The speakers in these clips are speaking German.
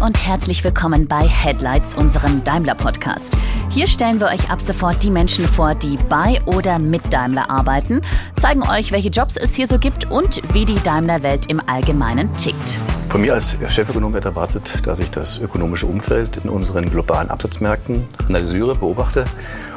und herzlich willkommen bei Headlights, unserem Daimler-Podcast. Hier stellen wir euch ab sofort die Menschen vor, die bei oder mit Daimler arbeiten, zeigen euch, welche Jobs es hier so gibt und wie die Daimler-Welt im Allgemeinen tickt. Von mir als Chefökonom wird erwartet, dass ich das ökonomische Umfeld in unseren globalen Absatzmärkten analysiere, beobachte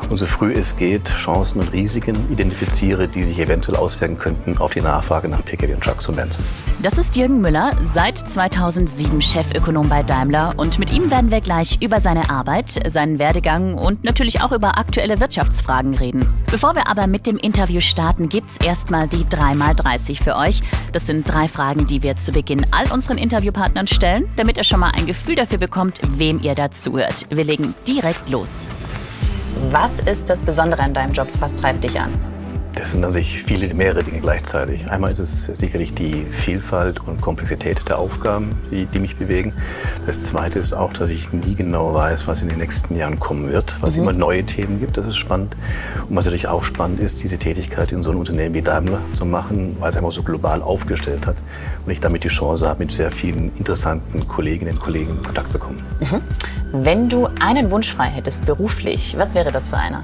und so früh es geht Chancen und Risiken identifiziere, die sich eventuell auswirken könnten auf die Nachfrage nach Pkw und Trucks und Benz. Das ist Jürgen Müller, seit 2007 Chefökonom bei Daimler und mit ihm werden wir gleich über seine Arbeit, seinen Werdegang und natürlich auch über aktuelle Wirtschaftsfragen reden. Bevor wir aber mit dem Interview starten, gibt's erstmal die 3x30 für euch. Das sind drei Fragen, die wir zu Beginn all unseren Interviewpartnern stellen, damit ihr schon mal ein Gefühl dafür bekommt, wem ihr dazuhört. Wir legen direkt los. Was ist das Besondere an deinem Job? Was treibt dich an? Das sind an sich viele, mehrere Dinge gleichzeitig. Einmal ist es sicherlich die Vielfalt und Komplexität der Aufgaben, die, die mich bewegen. Das Zweite ist auch, dass ich nie genau weiß, was in den nächsten Jahren kommen wird, was mhm. immer neue Themen gibt. Das ist spannend. Und was natürlich auch spannend ist, diese Tätigkeit in so einem Unternehmen wie Daimler zu machen, weil es einfach so global aufgestellt hat und ich damit die Chance habe, mit sehr vielen interessanten Kolleginnen und Kollegen in Kontakt zu kommen. Mhm. Wenn du einen Wunsch frei hättest, beruflich, was wäre das für einer?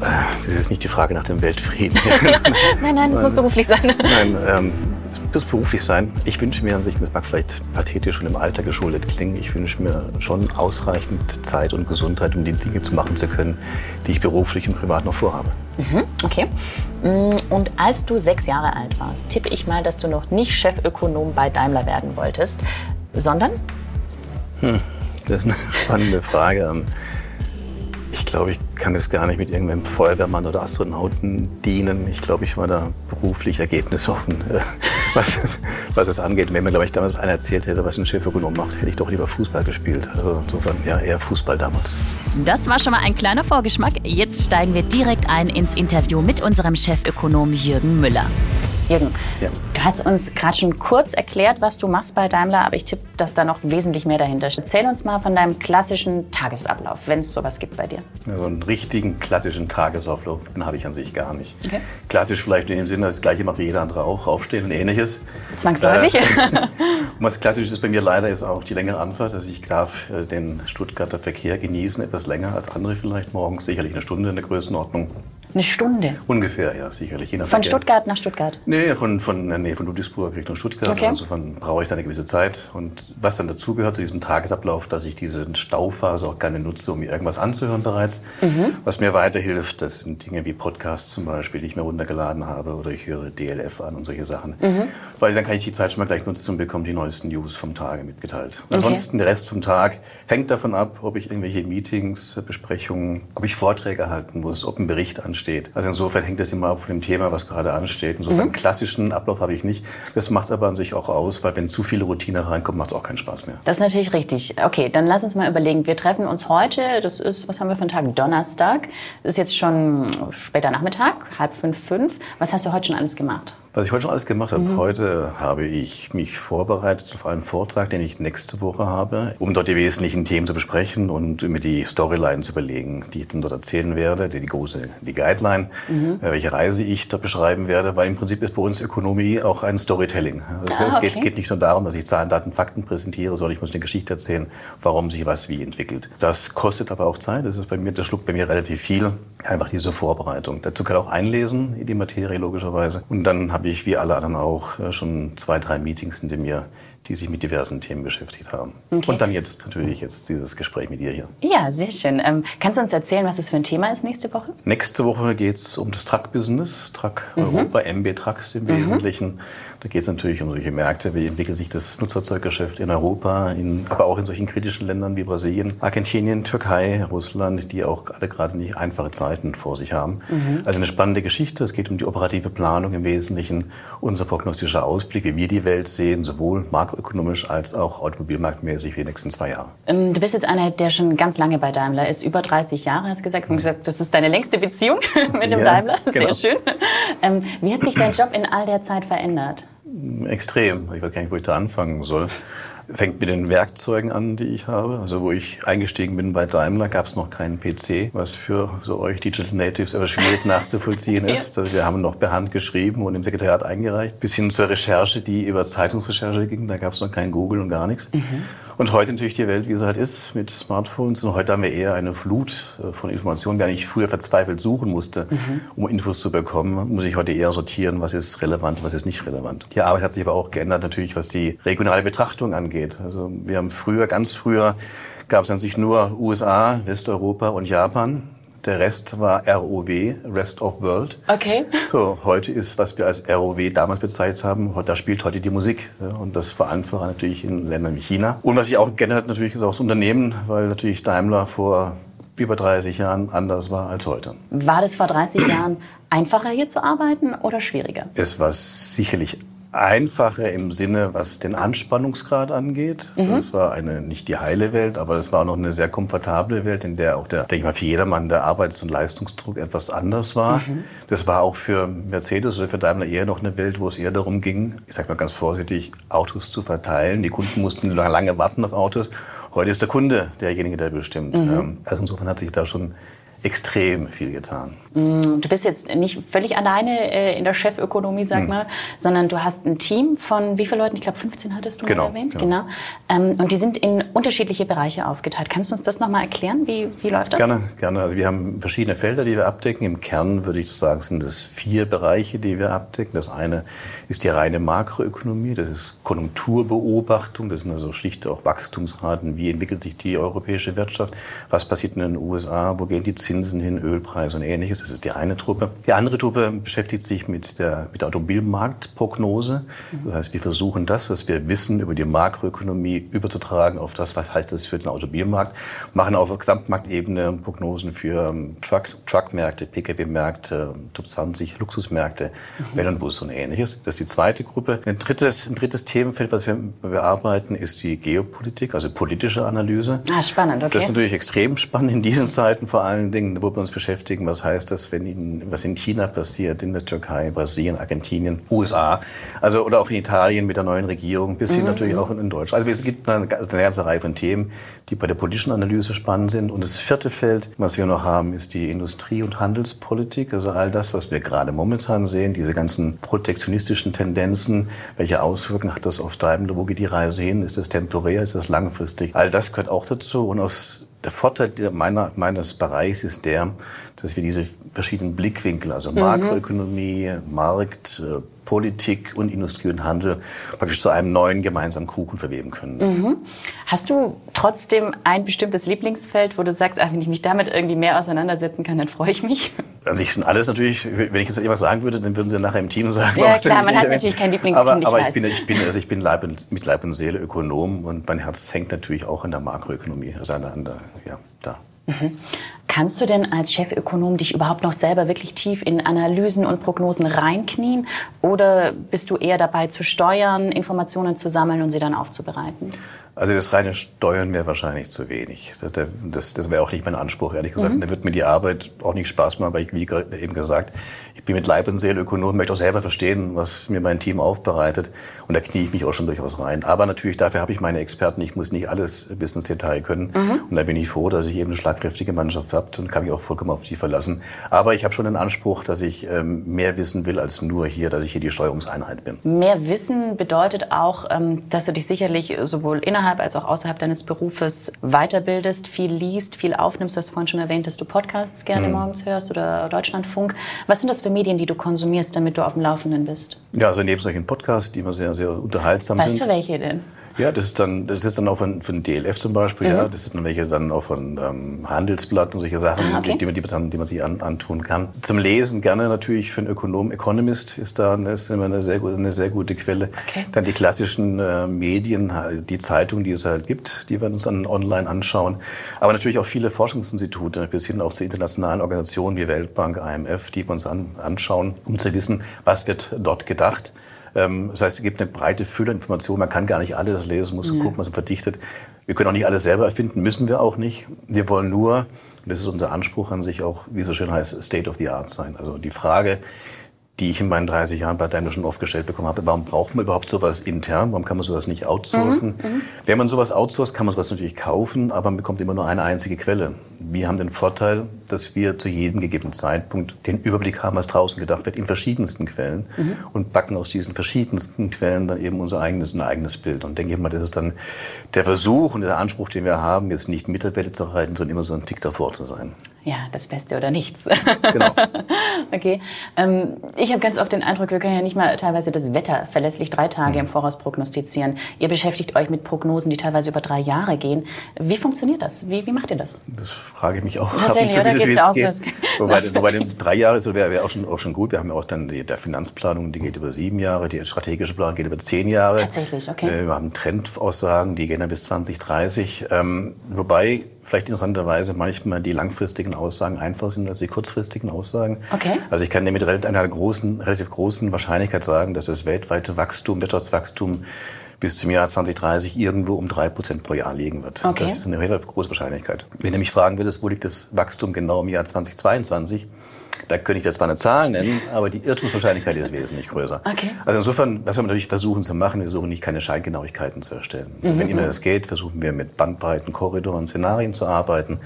Das ist nicht die Frage nach dem Weltfrieden. nein, nein, es muss beruflich sein. Nein, ähm, es muss beruflich sein. Ich wünsche mir an sich, das mag vielleicht pathetisch und im Alter geschuldet klingen, ich wünsche mir schon ausreichend Zeit und Gesundheit, um die Dinge zu machen zu können, die ich beruflich und privat noch vorhabe. Mhm, okay. Mm, und als du sechs Jahre alt warst, tippe ich mal, dass du noch nicht Chefökonom bei Daimler werden wolltest, sondern? Hm, das ist eine spannende Frage. Ich glaube, ich kann es gar nicht mit irgendeinem Feuerwehrmann oder Astronauten dienen. Ich glaube, ich war da beruflich ergebnisoffen, äh, was es, was es angeht. Wenn mir, glaube ich, damals einer erzählt hätte, was ein Chefökonom macht, hätte ich doch lieber Fußball gespielt. Also insofern, ja, eher Fußball damals. Das war schon mal ein kleiner Vorgeschmack. Jetzt steigen wir direkt ein ins Interview mit unserem Chefökonom Jürgen Müller. Jürgen, ja. du hast uns gerade schon kurz erklärt, was du machst bei Daimler, aber ich tippe, dass da noch wesentlich mehr dahinter steht. Erzähl uns mal von deinem klassischen Tagesablauf, wenn es sowas gibt bei dir. Ja, so einen richtigen klassischen Tagesablauf, den habe ich an sich gar nicht. Okay. Klassisch vielleicht in dem Sinne, dass das gleiche mache wie jeder andere auch, aufstehen und ähnliches. Zwangsläufig. Äh, und was klassisch ist bei mir leider, ist auch die längere Anfahrt. Also ich darf äh, den Stuttgarter Verkehr genießen, etwas länger als andere vielleicht morgens, sicherlich eine Stunde in der Größenordnung. Eine Stunde? Ungefähr, ja, sicherlich. von Verkehr. Stuttgart nach Stuttgart? Nee, von, von, nee, von Ludwigsburg Richtung Stuttgart. Okay. Insofern brauche ich da eine gewisse Zeit. Und was dann dazugehört zu diesem Tagesablauf, dass ich diese Stauphase auch gerne nutze, um mir irgendwas anzuhören bereits. Mhm. Was mir weiterhilft, das sind Dinge wie Podcasts zum Beispiel, die ich mir runtergeladen habe. Oder ich höre DLF an und solche Sachen. Mhm. Weil dann kann ich die Zeit schon mal gleich nutzen und bekomme die neuesten News vom Tage mitgeteilt. Okay. Ansonsten der Rest vom Tag hängt davon ab, ob ich irgendwelche Meetings, Besprechungen, ob ich Vorträge halten muss, ob ein Bericht ansteht. Also insofern hängt das immer von dem Thema, was gerade ansteht. Insofern mhm. klassischen Ablauf habe ich nicht. Das macht es aber an sich auch aus, weil wenn zu viele Routine reinkommt, macht es auch keinen Spaß mehr. Das ist natürlich richtig. Okay, dann lass uns mal überlegen. Wir treffen uns heute, das ist, was haben wir für einen Tag? Donnerstag. Das ist jetzt schon später Nachmittag, halb fünf, fünf. Was hast du heute schon alles gemacht? Was ich heute schon alles gemacht habe, mhm. heute habe ich mich vorbereitet auf einen Vortrag, den ich nächste Woche habe, um dort die wesentlichen Themen zu besprechen und mir die Storyline zu überlegen, die ich dann dort erzählen werde, die, die große, die Guideline, mhm. Äh, welche Reise ich da beschreiben werde, weil im Prinzip ist bei uns Ökonomie auch ein Storytelling. Also ah, es okay. geht, geht, nicht nur darum, dass ich Zahlen, Daten, Fakten präsentiere, sondern ich muss eine Geschichte erzählen, warum sich was wie entwickelt. Das kostet aber auch Zeit, das ist bei mir, das schluckt bei mir relativ viel, einfach diese Vorbereitung. Dazu kann auch einlesen in die Materie logischerweise und dann habe habe ich wie alle anderen auch äh, schon zwei, drei Meetings hinter mir, die sich mit diversen Themen beschäftigt haben. Okay. Und dann jetzt natürlich jetzt dieses Gespräch mit dir hier. Ja, sehr schön. Ähm, kannst du uns erzählen, was es für ein Thema ist nächste Woche? Nächste Woche geht es um das Truck-Business, Truck mhm. Europa, MB Trucks im mhm. Da geht es natürlich um solche Märkte, wie entwickelt sich das Nutzfahrzeuggeschäft in Europa, in, aber auch in solchen kritischen Ländern wie Brasilien, Argentinien, Türkei, Russland, die auch alle gerade nicht einfache Zeiten vor sich haben. Mhm. Also eine spannende Geschichte. Es geht um die operative Planung im Wesentlichen, unser prognostischer Ausblick, wie wir die Welt sehen, sowohl makroökonomisch als auch automobilmarktmäßig für die nächsten zwei Jahre. Ähm, du bist jetzt einer, der schon ganz lange bei Daimler ist, über 30 Jahre, hast du gesagt. Und gesagt, das ist deine längste Beziehung mit dem ja, Daimler. Sehr genau. schön. Ähm, wie hat sich dein Job in all der Zeit verändert? Extrem. Ich weiß gar nicht, wo ich da anfangen soll. Fängt mit den Werkzeugen an, die ich habe. Also wo ich eingestiegen bin bei Daimler, gab es noch keinen PC, was für so euch Digital Natives aber schwierig nachzuvollziehen ist. ja. Wir haben noch per Hand geschrieben und im Sekretariat eingereicht. Bis hin zur Recherche, die über Zeitungsrecherche ging. Da gab es noch kein Google und gar nichts. Mhm. Und heute natürlich die Welt, wie sie halt ist, mit Smartphones. Und heute haben wir eher eine Flut äh, von Informationen, während ich früher verzweifelt suchen musste, mhm. um Infos zu bekommen, muss ich heute eher sortieren, was ist relevant, was ist nicht relevant. Die Arbeit hat sich aber auch geändert, natürlich, was die regionale Betrachtung angeht. Also wir haben früher, ganz früher, gab es an sich nur USA, Westeuropa und Japan. Der Rest war ROW, Rest of World. Okay. So, heute ist, was wir als ROW damals bezeichnet haben, da spielt heute die Musik. Und das vereinfacht natürlich in Ländern wie China. Und was sich auch geändert hat, natürlich ist auch das Unternehmen, weil natürlich Daimler vor über 30 Jahren anders war als heute. War das vor 30 Jahren einfacher hier zu arbeiten oder schwieriger? Es war sicherlich einfacher im Sinne, was den Anspannungsgrad angeht. Mhm. Das war eine nicht die heile Welt, aber es war noch eine sehr komfortable Welt, in der auch der, denke ich mal, für jedermann der Arbeits- und Leistungsdruck etwas anders war. Mhm. Das war auch für Mercedes oder für Daimler eher noch eine Welt, wo es eher darum ging, ich sage mal ganz vorsichtig, Autos zu verteilen. Die Kunden mussten lange warten auf Autos. Heute ist der Kunde derjenige, der bestimmt. Mhm. Ähm, also insofern hat sich da schon extrem viel getan. Mm, du bist jetzt nicht völlig alleine äh, in der Chefökonomie, sag hm. mal, sondern du hast ein Team von wie vielen Leuten? Ich glaube 15 hattest du genau, erwähnt. Genau. genau. Ähm, und die sind in unterschiedliche Bereiche aufgeteilt. Kannst du uns das nochmal erklären? Wie, wie läuft das? Gerne, gerne. Also wir haben verschiedene Felder, die wir abdecken. Im Kern würde ich sagen, sind es vier Bereiche, die wir abdecken. Das eine ist die reine Makroökonomie, das ist Konjunkturbeobachtung, das sind also schlicht auch Wachstumsraten. Wie entwickelt sich die europäische Wirtschaft? Was passiert in den USA? Wo gehen die Zinsen? Zinsen hin, Ölpreise und ähnliches. Das ist die eine Truppe. Die andere Truppe beschäftigt sich mit der, mit der Automobilmarktprognose. Das heißt, wir versuchen das, was wir wissen über die Makroökonomie überzutragen auf das, was heißt das für den Automobilmarkt. Machen auf Gesamtmarktebene Prognosen für ähm, Truck, Truckmärkte, Pkw-Märkte, Top 20, Luxusmärkte, mhm. und Bus und ähnliches. Das ist die zweite Gruppe. Ein drittes, ein drittes Themenfeld, was wir bearbeiten, ist die Geopolitik, also politische Analyse. Ah, spannend, okay. Das ist natürlich extrem spannend in diesen Zeiten vor allen Dingen Dingen, wo wir uns beschäftigen. Was heißt das, wenn in, was in China passiert, in der Türkei, Brasilien, Argentinien, USA, also oder auch in Italien mit der neuen Regierung, bis hin mhm. natürlich auch in Deutschland. Also es gibt eine, eine ganze Reihe von Themen, die bei der politischen Analyse spannend sind. Und das vierte Feld, was wir noch haben, ist die Industrie- und Handelspolitik. Also all das, was wir gerade momentan sehen, diese ganzen protektionistischen Tendenzen, welche Auswirkungen hat das auf Daimler, wo geht die Reise hin, ist das temporär, ist das langfristig? All das gehört auch dazu. Und aus der Vorteil meiner, meines Bereichs ist der, dass wir diese verschiedenen Blickwinkel, also mhm. Makroökonomie, Markt, äh, Politik und Industrie und Handel praktisch zu einem neuen gemeinsamen Kuchen verweben können. Mhm. Hast du trotzdem ein bestimmtes Lieblingsfeld, wo du sagst, ach, wenn ich mich damit irgendwie mehr auseinandersetzen kann, dann freue ich mich? Also ich sind alles natürlich, wenn ich jetzt etwas sagen würde, dann würden sie nachher im Team sagen. Ja klar, man hat natürlich kein Lieblingskind, aber, aber ich, ich bin, ich bin, also ich bin Leib und, mit Leib und Seele Ökonom und mein Herz hängt natürlich auch in der Makroökonomie, also an an der ja, da. Mhm. Kannst du denn als Chefökonom dich überhaupt noch selber wirklich tief in Analysen und Prognosen reinknien? Oder bist du eher dabei zu steuern, Informationen zu sammeln und sie dann aufzubereiten? Also das reine Steuern wäre wahrscheinlich zu wenig. Das, das, wäre auch nicht mein Anspruch, ehrlich gesagt. Mhm. Da wird mir die Arbeit auch nicht Spaß machen, weil ich, wie eben gesagt, ich bin mit Leib und Seele Ökonom, möchte auch selber verstehen, was mir mein Team aufbereitet. Und da knie ich mich auch schon durchaus rein. Aber natürlich, dafür habe ich meine Experten. Ich muss nicht alles bis ins Detail können. Mhm. Und da bin ich froh, dass ich eben eine schlagkräftige Mannschaft habe und kann mich auch vollkommen auf die verlassen. Aber ich habe schon den Anspruch, dass ich ähm, mehr wissen will als nur hier, dass ich hier die Steuerungseinheit bin. Mehr Wissen bedeutet auch, ähm, dass du dich sicherlich sowohl innerhalb innerhalb als auch außerhalb deines Berufes weiterbildest, viel liest, viel aufnimmst. Du hast vorhin schon erwähnt, dass du Podcasts gerne mhm. morgens hörst oder Deutschlandfunk. Was sind das für Medien, die du konsumierst, damit du auf dem Laufenden bist? Ja, also neben solchen Podcasts, die immer sehr, sehr unterhaltsam weißt sind. Weißt du welche denn? Ja, das ist dann, das ist dann auch von, von DLF zum Beispiel, mhm. ja. Das ist dann welche dann auch von ähm, Handelsblatt und solche Sachen, ah, okay. die, die, die, die, man sich an, antun kann. Zum Lesen gerne natürlich für einen Ökonom, Economist ist da eine, ist immer eine sehr, gute, eine sehr gute Quelle. Okay. Dann die klassischen äh, Medien, die Zeitungen, die es halt gibt, die wir uns dann online anschauen. Aber natürlich auch viele Forschungsinstitute, bis hin auch zu internationalen Organisationen wie Weltbank, IMF, die wir uns an, anschauen, um zu wissen, was wird dort gedacht. Ähm, das heißt, es gibt eine breite Fülle Informationen. Man kann gar nicht alles lesen, muss ja. gucken, was man verdichtet. Wir können auch nicht alles selber erfinden, müssen wir auch nicht. Wir wollen nur, und das ist unser Anspruch an sich auch, wie es so schön heißt, State of the Art sein. Also die Frage, die ich in meinen 30 Jahren bei Daimler schon oft gestellt bekommen habe. Warum braucht man überhaupt sowas intern? Warum kann man sowas nicht outsourcen? Mhm, mhm. Wenn man sowas outsourced, kann man sowas natürlich kaufen, aber man bekommt immer nur eine einzige Quelle. Wir haben den Vorteil, dass wir zu jedem gegebenen Zeitpunkt den Überblick haben, was draußen gedacht wird, in verschiedensten Quellen mhm. und backen aus diesen verschiedensten Quellen dann eben unser eigenes, ein eigenes Bild. Und denke ich mal, das ist dann der Versuch und der Anspruch, den wir haben, jetzt nicht Mittelwelle zu reiten, sondern immer so ein Tick davor zu sein ja, das Beste oder nichts. Genau. okay. Ähm, ich habe ganz oft den Eindruck, wir können ja nicht mal teilweise das Wetter verlässlich drei Tage mhm. im Voraus prognostizieren. Ihr beschäftigt euch mit Prognosen, die teilweise über drei Jahre gehen. Wie funktioniert das? Wie, wie macht ihr das? Das frage ich mich auch. Tatsächlich, oder geht's auch geht. So, wobei, wobei drei Jahre so wäre wär auch, schon, auch schon gut. Wir haben ja auch dann die der Finanzplanung, die geht über sieben Jahre, die strategische Planung geht über zehn Jahre. Tatsächlich, okay. Äh, wir haben Trendaussagen, die gehen dann bis 2030. Ähm, wobei vielleicht interessanterweise manchmal die langfristigen Aussagen einfacher sind als die kurzfristigen Aussagen. Okay. Also ich kann dir mit einer großen, relativ großen Wahrscheinlichkeit sagen, dass das weltweite Wachstum, Wirtschaftswachstum bis zum Jahr 2030 irgendwo um drei Prozent pro Jahr liegen wird. Okay. Das ist eine relativ große Wahrscheinlichkeit. Wenn du mich fragen würdest, wo liegt das Wachstum genau im Jahr 2022, da könnte ich jetzt zwar eine Zahl nennen, aber die Irrtumswahrscheinlichkeit ist wesentlich größer. Okay. Also insofern, was wir natürlich versuchen zu machen, wir versuchen nicht keine Scheingenauigkeiten zu erstellen. Mhm. Wenn immer das geht, versuchen wir mit Bandbreiten, Korridoren, Szenarien zu arbeiten.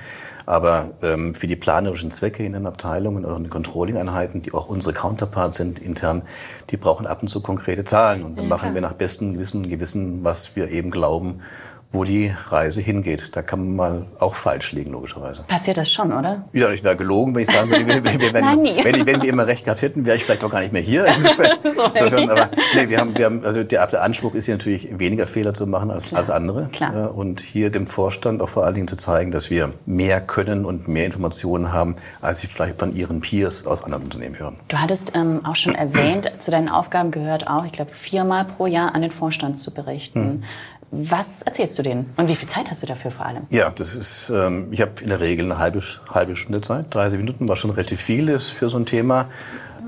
Aber ähm, für die planerischen Zwecke in den Abteilungen oder in den Controlling-Einheiten, die auch unsere Counterparts sind intern, die brauchen ab und zu konkrete Zahlen. Und dann ja, machen wir nach bestem Gewissen, Gewissen, was wir eben glauben, wo die Reise hingeht. Da kann man mal auch falsch liegen, logischerweise. Passiert das schon, oder? Ja, ich wäre gelogen, wenn ich sagen würde, wenn, wenn, wenn, Nein, wenn, wenn wir immer recht gehabt hätten, wäre ich vielleicht auch gar nicht mehr hier. Insofern, aber nee, wir haben, wir haben, also der, der Anspruch ist hier natürlich weniger Fehler zu machen als, als andere. Klar. Und hier dem Vorstand auch vor allen Dingen zu zeigen, dass wir mehr können und mehr Informationen haben, als sie vielleicht von ihren Peers aus anderen Unternehmen hören. Du hattest ähm, auch schon erwähnt, zu deinen Aufgaben gehört auch, ich glaube, viermal pro Jahr an den Vorstand zu berichten. Hm. Was erzählst du denen? Und wie viel Zeit hast du dafür vor allem? Ja, das ist, ähm, ich habe in der Regel eine halbe, halbe Stunde Zeit. 30 Minuten, was schon relativ viel ist für so ein Thema.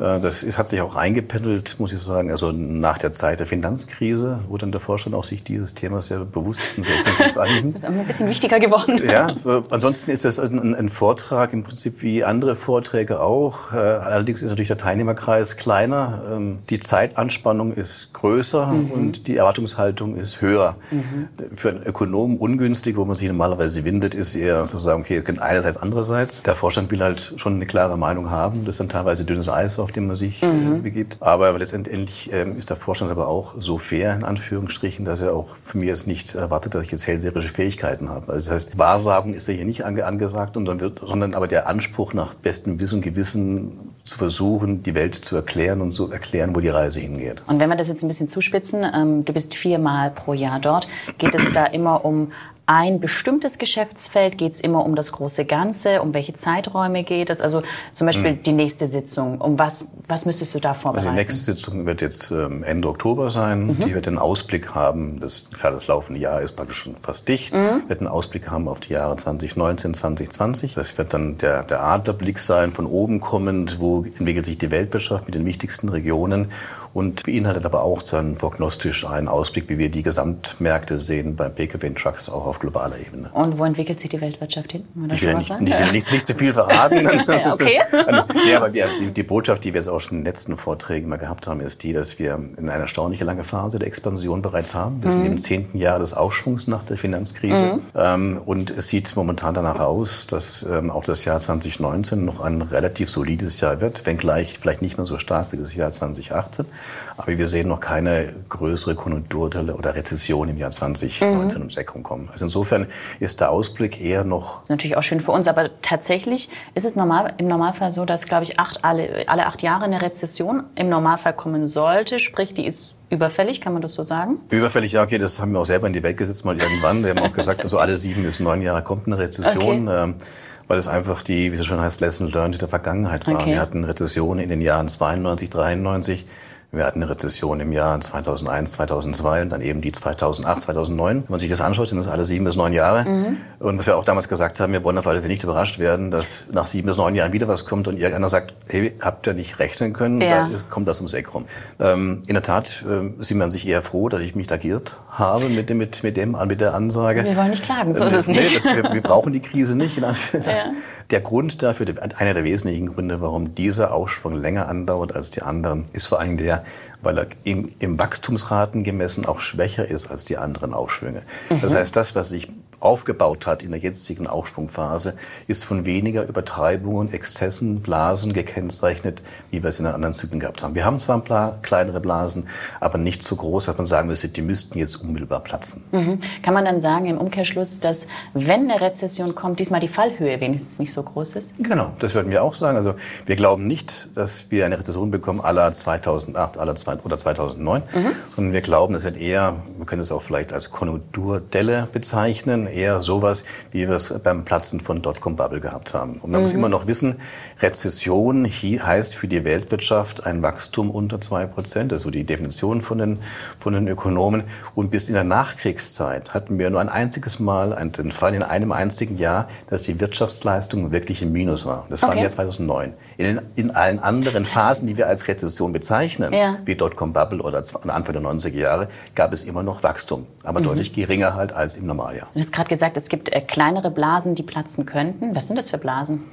Äh, das ist, hat sich auch eingependelt, muss ich sagen, also nach der Zeit der Finanzkrise, wo dann der Vorstand auch sich dieses Thema sehr bewusst und sehr intensiv annimmt. Das ist ein bisschen wichtiger geworden. Ja, ansonsten ist das ein, ein, Vortrag im Prinzip wie andere Vorträge auch. Äh, allerdings ist natürlich der Teilnehmerkreis kleiner. Ähm, die Zeitanspannung ist größer mhm. und die Erwartungshaltung ist höher. Mhm. Für einen Ökonomen ungünstig, wo man sich normalerweise windet, ist eher zu sagen, okay, es kann einerseits, andererseits. Der Vorstand will halt schon eine klare Meinung haben. Das ist dann teilweise dünnes Eis auf auf dem man sich äh, mhm. begibt. Aber letztendlich ähm, ist der Vorstand aber auch so fair, in Anführungsstrichen, dass er auch für mich jetzt nicht erwartet, dass ich jetzt hellseherische Fähigkeiten habe. Also das heißt, Wahrsagen ist ja hier nicht ange angesagt, und dann wird, sondern aber der Anspruch nach bestem Wissen und Gewissen zu versuchen, die Welt zu erklären und zu erklären, wo die Reise hingeht. Und wenn wir das jetzt ein bisschen zuspitzen, ähm, du bist viermal pro Jahr dort, geht es da immer um ein bestimmtes Geschäftsfeld? Geht es immer um das große Ganze? Um welche Zeiträume geht es? Also zum Beispiel mhm. die nächste Sitzung. Um was, was müsstest du da vorbereiten? Also die nächste Sitzung wird jetzt ähm, Ende Oktober sein. Mhm. Die wird einen Ausblick haben. Das, klar, das laufende Jahr ist praktisch schon fast dicht. Mhm. Wird einen Ausblick haben auf die Jahre 2019, 2020. Das wird dann der, der Adlerblick sein, von oben kommend. Wo entwickelt sich die Weltwirtschaft mit den wichtigsten Regionen? Und beinhaltet aber auch dann prognostisch einen Ausblick, wie wir die Gesamtmärkte sehen bei Pkw und Trucks auch auf globaler Ebene. Und wo entwickelt sich die Weltwirtschaft hin? Ich will, nicht, ich will nicht, nicht, zu viel verraten. okay. ja, aber wir, die, die, Botschaft, die wir jetzt auch schon in den letzten Vorträgen mal gehabt haben, ist die, dass wir in einer erstaunlich lange Phase der Expansion bereits haben. Wir mhm. sind im zehnten Jahr des Aufschwungs nach der Finanzkrise. Mhm. Ähm, und es sieht momentan danach aus, dass ähm, auch das Jahr 2019 noch ein relativ solides Jahr wird, wenngleich vielleicht nicht mehr so stark wie das Jahr 2018. Aber wir sehen noch keine größere Konjunktururteile oder Rezession im Jahr 2019 mhm. ums Eck kommen. Also insofern ist der Ausblick eher noch... Natürlich auch schön für uns, aber tatsächlich ist es normal, im Normalfall so, dass, glaube ich, acht, alle, alle acht Jahre eine Rezession im Normalfall kommen sollte. Sprich, die ist Überfällig, kann man das so sagen? Überfällig, ja, okay, das haben wir auch selber in die Welt gesetzt mal irgendwann. Wir haben auch gesagt, dass so alle sieben bis neun Jahre kommt eine Rezession. Okay. Ähm, weil es einfach die, wie es schon heißt, Lesson Learned der Vergangenheit war. Okay. Wir hatten Rezessionen in den Jahren 92, 93, wir hatten eine Rezession im Jahr 2001, 2002 und dann eben die 2008, 2009. Wenn man sich das anschaut, sind das alle sieben bis neun Jahre. Mhm. Und was wir auch damals gesagt haben, wir wollen auf alle Fälle nicht überrascht werden, dass nach sieben bis neun Jahren wieder was kommt und irgendeiner sagt, hey, habt ihr nicht rechnen können? Ja. Da kommt das ums Eck rum. Ähm, in der Tat äh, sieht man sich eher froh, dass ich mich tagiert habe mit dem, mit, mit dem, mit der Ansage. Wir wollen nicht klagen, so ist es nicht. Nee, das, wir, wir, brauchen die Krise nicht. ja. Der Grund dafür, einer der wesentlichen Gründe, warum dieser Aufschwung länger andauert als die anderen, ist vor allem der, weil er im, im Wachstumsraten gemessen auch schwächer ist als die anderen Aufschwünge. Mhm. Das heißt, das, was sich aufgebaut hat in der jetzigen Aufschwungphase, ist von weniger Übertreibungen, Exzessen, Blasen gekennzeichnet, wie wir es in den anderen Zyklen gehabt haben. Wir haben zwar ein paar kleinere Blasen, aber nicht so groß, dass man sagen müsste, die müssten jetzt unmittelbar platzen. Mhm. Kann man dann sagen im Umkehrschluss, dass wenn eine Rezession kommt, diesmal die Fallhöhe wenigstens nicht so groß ist? Genau, das würden wir auch sagen. Also wir glauben nicht, dass wir eine Rezession bekommen aller 2008 aller oder 2009, mhm. sondern wir glauben, es wird eher, wir können es auch vielleicht als Konjunkturdelle bezeichnen, eher sowas, wie wir es beim Platzen von Dotcom-Bubble gehabt haben. Und man mhm. muss immer noch wissen, Rezession heißt für die Weltwirtschaft ein Wachstum unter zwei Prozent. Das ist so die Definition von den, von den Ökonomen. Und bis in der Nachkriegszeit hatten wir nur ein einziges Mal den Fall in einem einzigen Jahr, dass die Wirtschaftsleistung wirklich im Minus war. Das war im Jahr 2009. In, in allen anderen Phasen, die wir als Rezession bezeichnen, ja. wie Dotcom-Bubble oder Anfang der 90er Jahre, gab es immer noch Wachstum, aber mhm. deutlich geringer halt als im Normaljahr. Gerade gesagt, es gibt äh, kleinere Blasen, die platzen könnten. Was sind das für Blasen?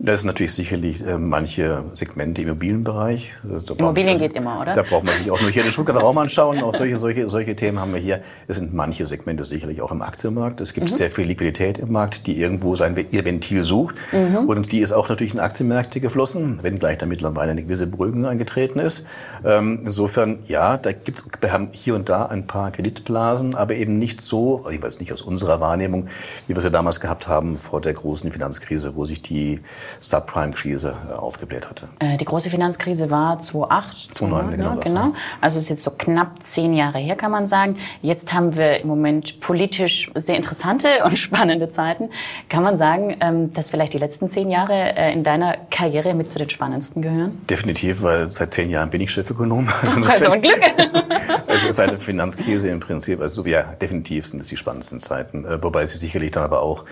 Das ist natürlich sicherlich äh, manche Segmente im Immobilienbereich. Immobilien also, geht immer, oder? Da braucht man sich auch nur hier den Stuttgarter Raum anschauen. Auch solche, solche, solche Themen haben wir hier. Es sind manche Segmente sicherlich auch im Aktienmarkt. Es gibt mhm. sehr viel Liquidität im Markt, die irgendwo sein ihr Ventil sucht. Mhm. Und die ist auch natürlich in Aktienmärkte geflossen, wenngleich da mittlerweile eine gewisse Beruhigung eingetreten ist. Ähm, insofern, ja, da gibt's, wir haben hier und da ein paar Kreditblasen, aber eben nicht so, ich weiß nicht aus unserer Wahrnehmung, wie wir sie damals gehabt haben vor der großen Finanzkrise, wo sich die Subprime-Krise äh, aufgebläht hatte. Äh, die große Finanzkrise war 2008. 2009, genau. Ne? genau. Also ist jetzt so knapp zehn Jahre her, kann man sagen. Jetzt haben wir im Moment politisch sehr interessante und spannende Zeiten. Kann man sagen, ähm, dass vielleicht die letzten zehn Jahre äh, in deiner Karriere mit zu den spannendsten gehören? Definitiv, weil seit zehn Jahren bin ich Chefökonom. Also, also ein Glück. also ist eine Finanzkrise im Prinzip. Also ja, definitiv sind es die spannendsten Zeiten. Wobei sie sicherlich dann aber auch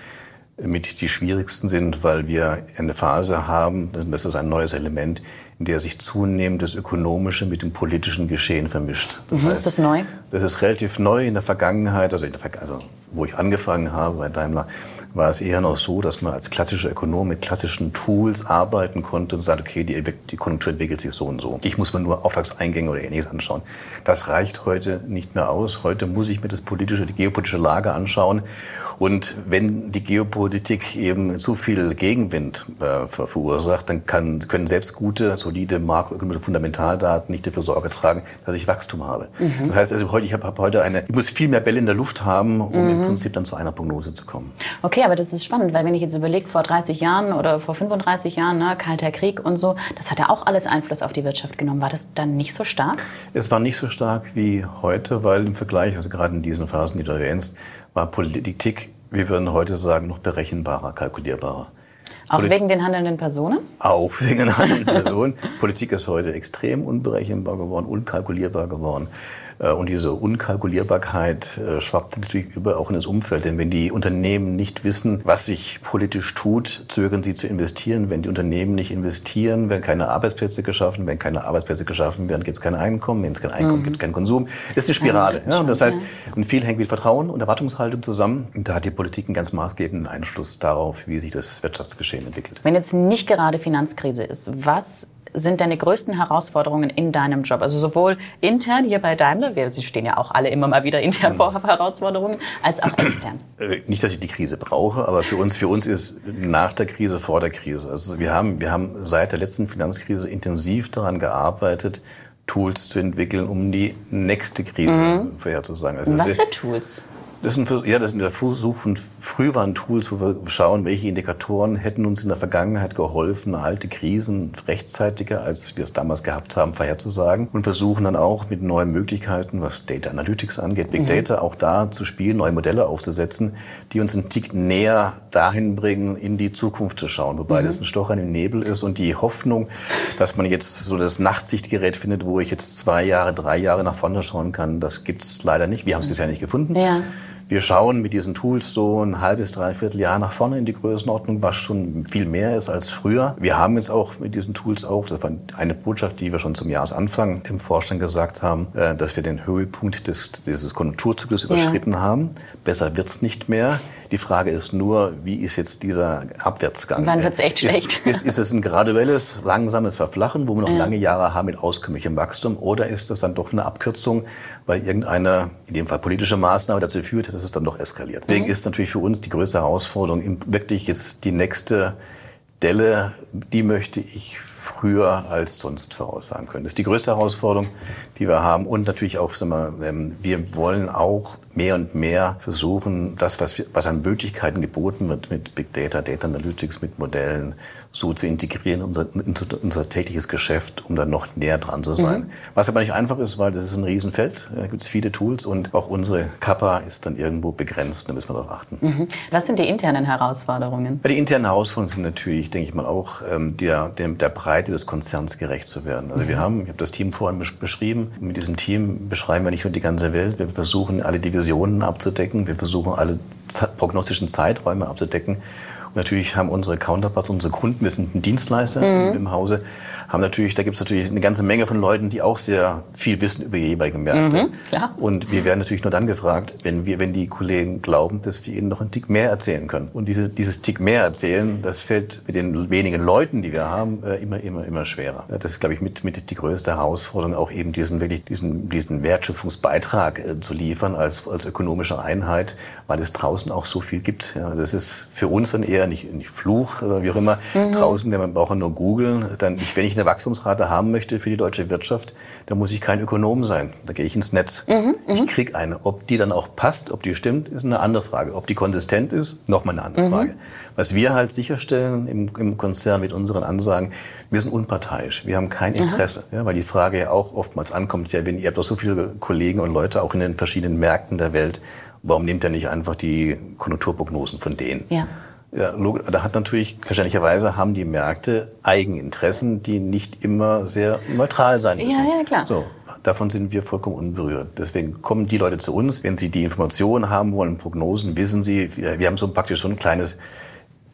mit die schwierigsten sind, weil wir eine Phase haben, das ist ein neues Element, in der sich zunehmend das Ökonomische mit dem politischen Geschehen vermischt. Das mhm, heißt, ist das neu? Das ist relativ neu in der Vergangenheit, also, der, also wo ich angefangen habe bei Daimler, war es eher noch so, dass man als klassischer Ökonom mit klassischen Tools arbeiten konnte und sagt, okay, die, die Konjunktur entwickelt sich so und so. Ich muss mir nur Auftragseingänge oder ähnliches anschauen. Das reicht heute nicht mehr aus. Heute muss ich mir das politische, die geopolitische Lage anschauen. Und wenn die Geopolitik eben zu viel Gegenwind äh, verursacht, dann kann, können selbst gute, solide makroökonomische Fundamentaldaten nicht dafür Sorge tragen, dass ich Wachstum habe. Mhm. Das heißt also heute, ich habe hab heute eine, ich muss viel mehr Bälle in der Luft haben, um mhm. im Prinzip dann zu einer Prognose zu kommen. Okay, aber das ist spannend, weil wenn ich jetzt überlege, vor 30 Jahren oder vor 35 Jahren, ne, Kalter Krieg und so, das hat ja auch alles Einfluss auf die Wirtschaft genommen. War das dann nicht so stark? Es war nicht so stark wie heute, weil im Vergleich, also gerade in diesen Phasen, die du erwähnst, war Politik, wir würden heute sagen, noch berechenbarer, kalkulierbarer. Auch Polit wegen den handelnden Personen? Auch wegen den handelnden Personen. Politik ist heute extrem unberechenbar geworden, unkalkulierbar geworden. Äh, und diese Unkalkulierbarkeit äh, schwappt natürlich über auch in das Umfeld. Denn wenn die Unternehmen nicht wissen, was sich politisch tut, zögern sie zu investieren. Wenn die Unternehmen nicht investieren, werden keine Arbeitsplätze geschaffen. Wenn keine Arbeitsplätze geschaffen werden, gibt es kein Einkommen. Wenn es kein Einkommen mhm. gibt es keinen Konsum. Das ist eine Spirale. Ja, und das heißt, und viel hängt mit Vertrauen und Erwartungshaltung zusammen. Und da hat die Politik einen ganz maßgebenden Einfluss darauf, wie sich das Wirtschaftsgeschehen entwickelt. Wenn jetzt nicht gerade Finanzkrise ist, was sind deine größten Herausforderungen in deinem Job? Also sowohl intern hier bei Daimler, wir Sie stehen ja auch alle immer mal wieder intern vor Herausforderungen, als auch extern. Äh, nicht, dass ich die Krise brauche, aber für uns, für uns ist nach der Krise vor der Krise. Also wir haben, wir haben seit der letzten Finanzkrise intensiv daran gearbeitet, Tools zu entwickeln, um die nächste Krise mhm. vorherzusagen. Also Was für Tools? Das ist ein, ja, das ist der Versuch von Frühwarntools, wo wir schauen, welche Indikatoren hätten uns in der Vergangenheit geholfen, alte Krisen rechtzeitiger, als wir es damals gehabt haben, vorherzusagen. Und versuchen dann auch mit neuen Möglichkeiten, was Data Analytics angeht, Big mhm. Data, auch da zu spielen, neue Modelle aufzusetzen, die uns einen Tick näher dahin bringen, in die Zukunft zu schauen. Wobei mhm. das ein Stochern im Nebel ist und die Hoffnung, dass man jetzt so das Nachtsichtgerät findet, wo ich jetzt zwei Jahre, drei Jahre nach vorne schauen kann, das gibt's leider nicht. Wir haben es mhm. bisher nicht gefunden. Ja. Wir schauen mit diesen Tools so ein halbes, dreiviertel Jahr nach vorne in die Größenordnung, was schon viel mehr ist als früher. Wir haben jetzt auch mit diesen Tools auch, das war eine Botschaft, die wir schon zum Jahresanfang dem Vorstand gesagt haben, äh, dass wir den Höhepunkt des, dieses Konjunkturzyklus überschritten ja. haben. Besser wird's nicht mehr. Die Frage ist nur, wie ist jetzt dieser Abwärtsgang? Wann wird's echt schlecht? Ist, ist, ist es ein graduelles, langsames Verflachen, wo wir noch ja. lange Jahre haben mit auskömmlichem Wachstum, oder ist das dann doch eine Abkürzung, weil irgendeine, in dem Fall politische Maßnahme dazu führt, dass es dann doch eskaliert? Deswegen mhm. ist natürlich für uns die größte Herausforderung, wirklich jetzt die nächste Delle, die möchte ich früher als sonst voraussagen können. Das ist die größte Herausforderung, die wir haben. Und natürlich auch, wir, ähm, wir wollen auch mehr und mehr versuchen, das, was, wir, was an Möglichkeiten geboten wird mit Big Data, Data Analytics, mit Modellen, so zu integrieren in unser, in unser tägliches Geschäft, um dann noch näher dran zu sein. Mhm. Was aber nicht einfach ist, weil das ist ein Riesenfeld. Da gibt es viele Tools und auch unsere Kappa ist dann irgendwo begrenzt. Da müssen wir darauf achten. Mhm. Was sind die internen Herausforderungen? Ja, die internen Herausforderungen sind natürlich, denke ich mal, auch ähm, der, der, der Breite des Konzerns gerecht zu werden. Also mhm. wir haben, ich habe das Team vorhin beschrieben, mit diesem Team beschreiben wir nicht nur die ganze Welt, wir versuchen alle Divisionen abzudecken, wir versuchen alle prognostischen Zeiträume abzudecken natürlich haben unsere Counterparts, unsere Kunden, wir sind ein Dienstleister mhm. im Hause, haben natürlich, da gibt es natürlich eine ganze Menge von Leuten, die auch sehr viel wissen über jeweilige Märkte. Mhm, klar. Und wir werden natürlich nur dann gefragt, wenn wir, wenn die Kollegen glauben, dass wir ihnen noch einen Tick mehr erzählen können. Und diese, dieses Tick mehr erzählen, das fällt mit den wenigen Leuten, die wir haben, äh, immer, immer, immer schwerer. Das ist, glaube ich, mit, mit die größte Herausforderung, auch eben diesen wirklich diesen, diesen Wertschöpfungsbeitrag äh, zu liefern als, als ökonomische Einheit, weil es draußen auch so viel gibt. Ja, das ist für uns dann eher nicht, nicht Fluch oder wie auch immer. Mhm. Draußen, wenn man braucht nur googeln, dann, ich, wenn ich eine Wachstumsrate haben möchte für die deutsche Wirtschaft, dann muss ich kein Ökonom sein. Da gehe ich ins Netz. Mhm, ich mhm. krieg eine. Ob die dann auch passt, ob die stimmt, ist eine andere Frage. Ob die konsistent ist, nochmal eine andere mhm. Frage. Was wir halt sicherstellen im, im, Konzern mit unseren Ansagen, wir sind unparteiisch. Wir haben kein Interesse. Ja, weil die Frage ja auch oftmals ankommt, ja, wenn ihr habt doch so viele Kollegen und Leute auch in den verschiedenen Märkten der Welt, warum nehmt ihr nicht einfach die Konjunkturprognosen von denen? Ja. Ja, da hat natürlich, verständlicherweise haben die Märkte Eigeninteressen, die nicht immer sehr neutral sein müssen. Ja, ja, klar. So, davon sind wir vollkommen unberührt. Deswegen kommen die Leute zu uns, wenn sie die Informationen haben wollen, Prognosen, wissen sie, wir, wir haben so praktisch so ein kleines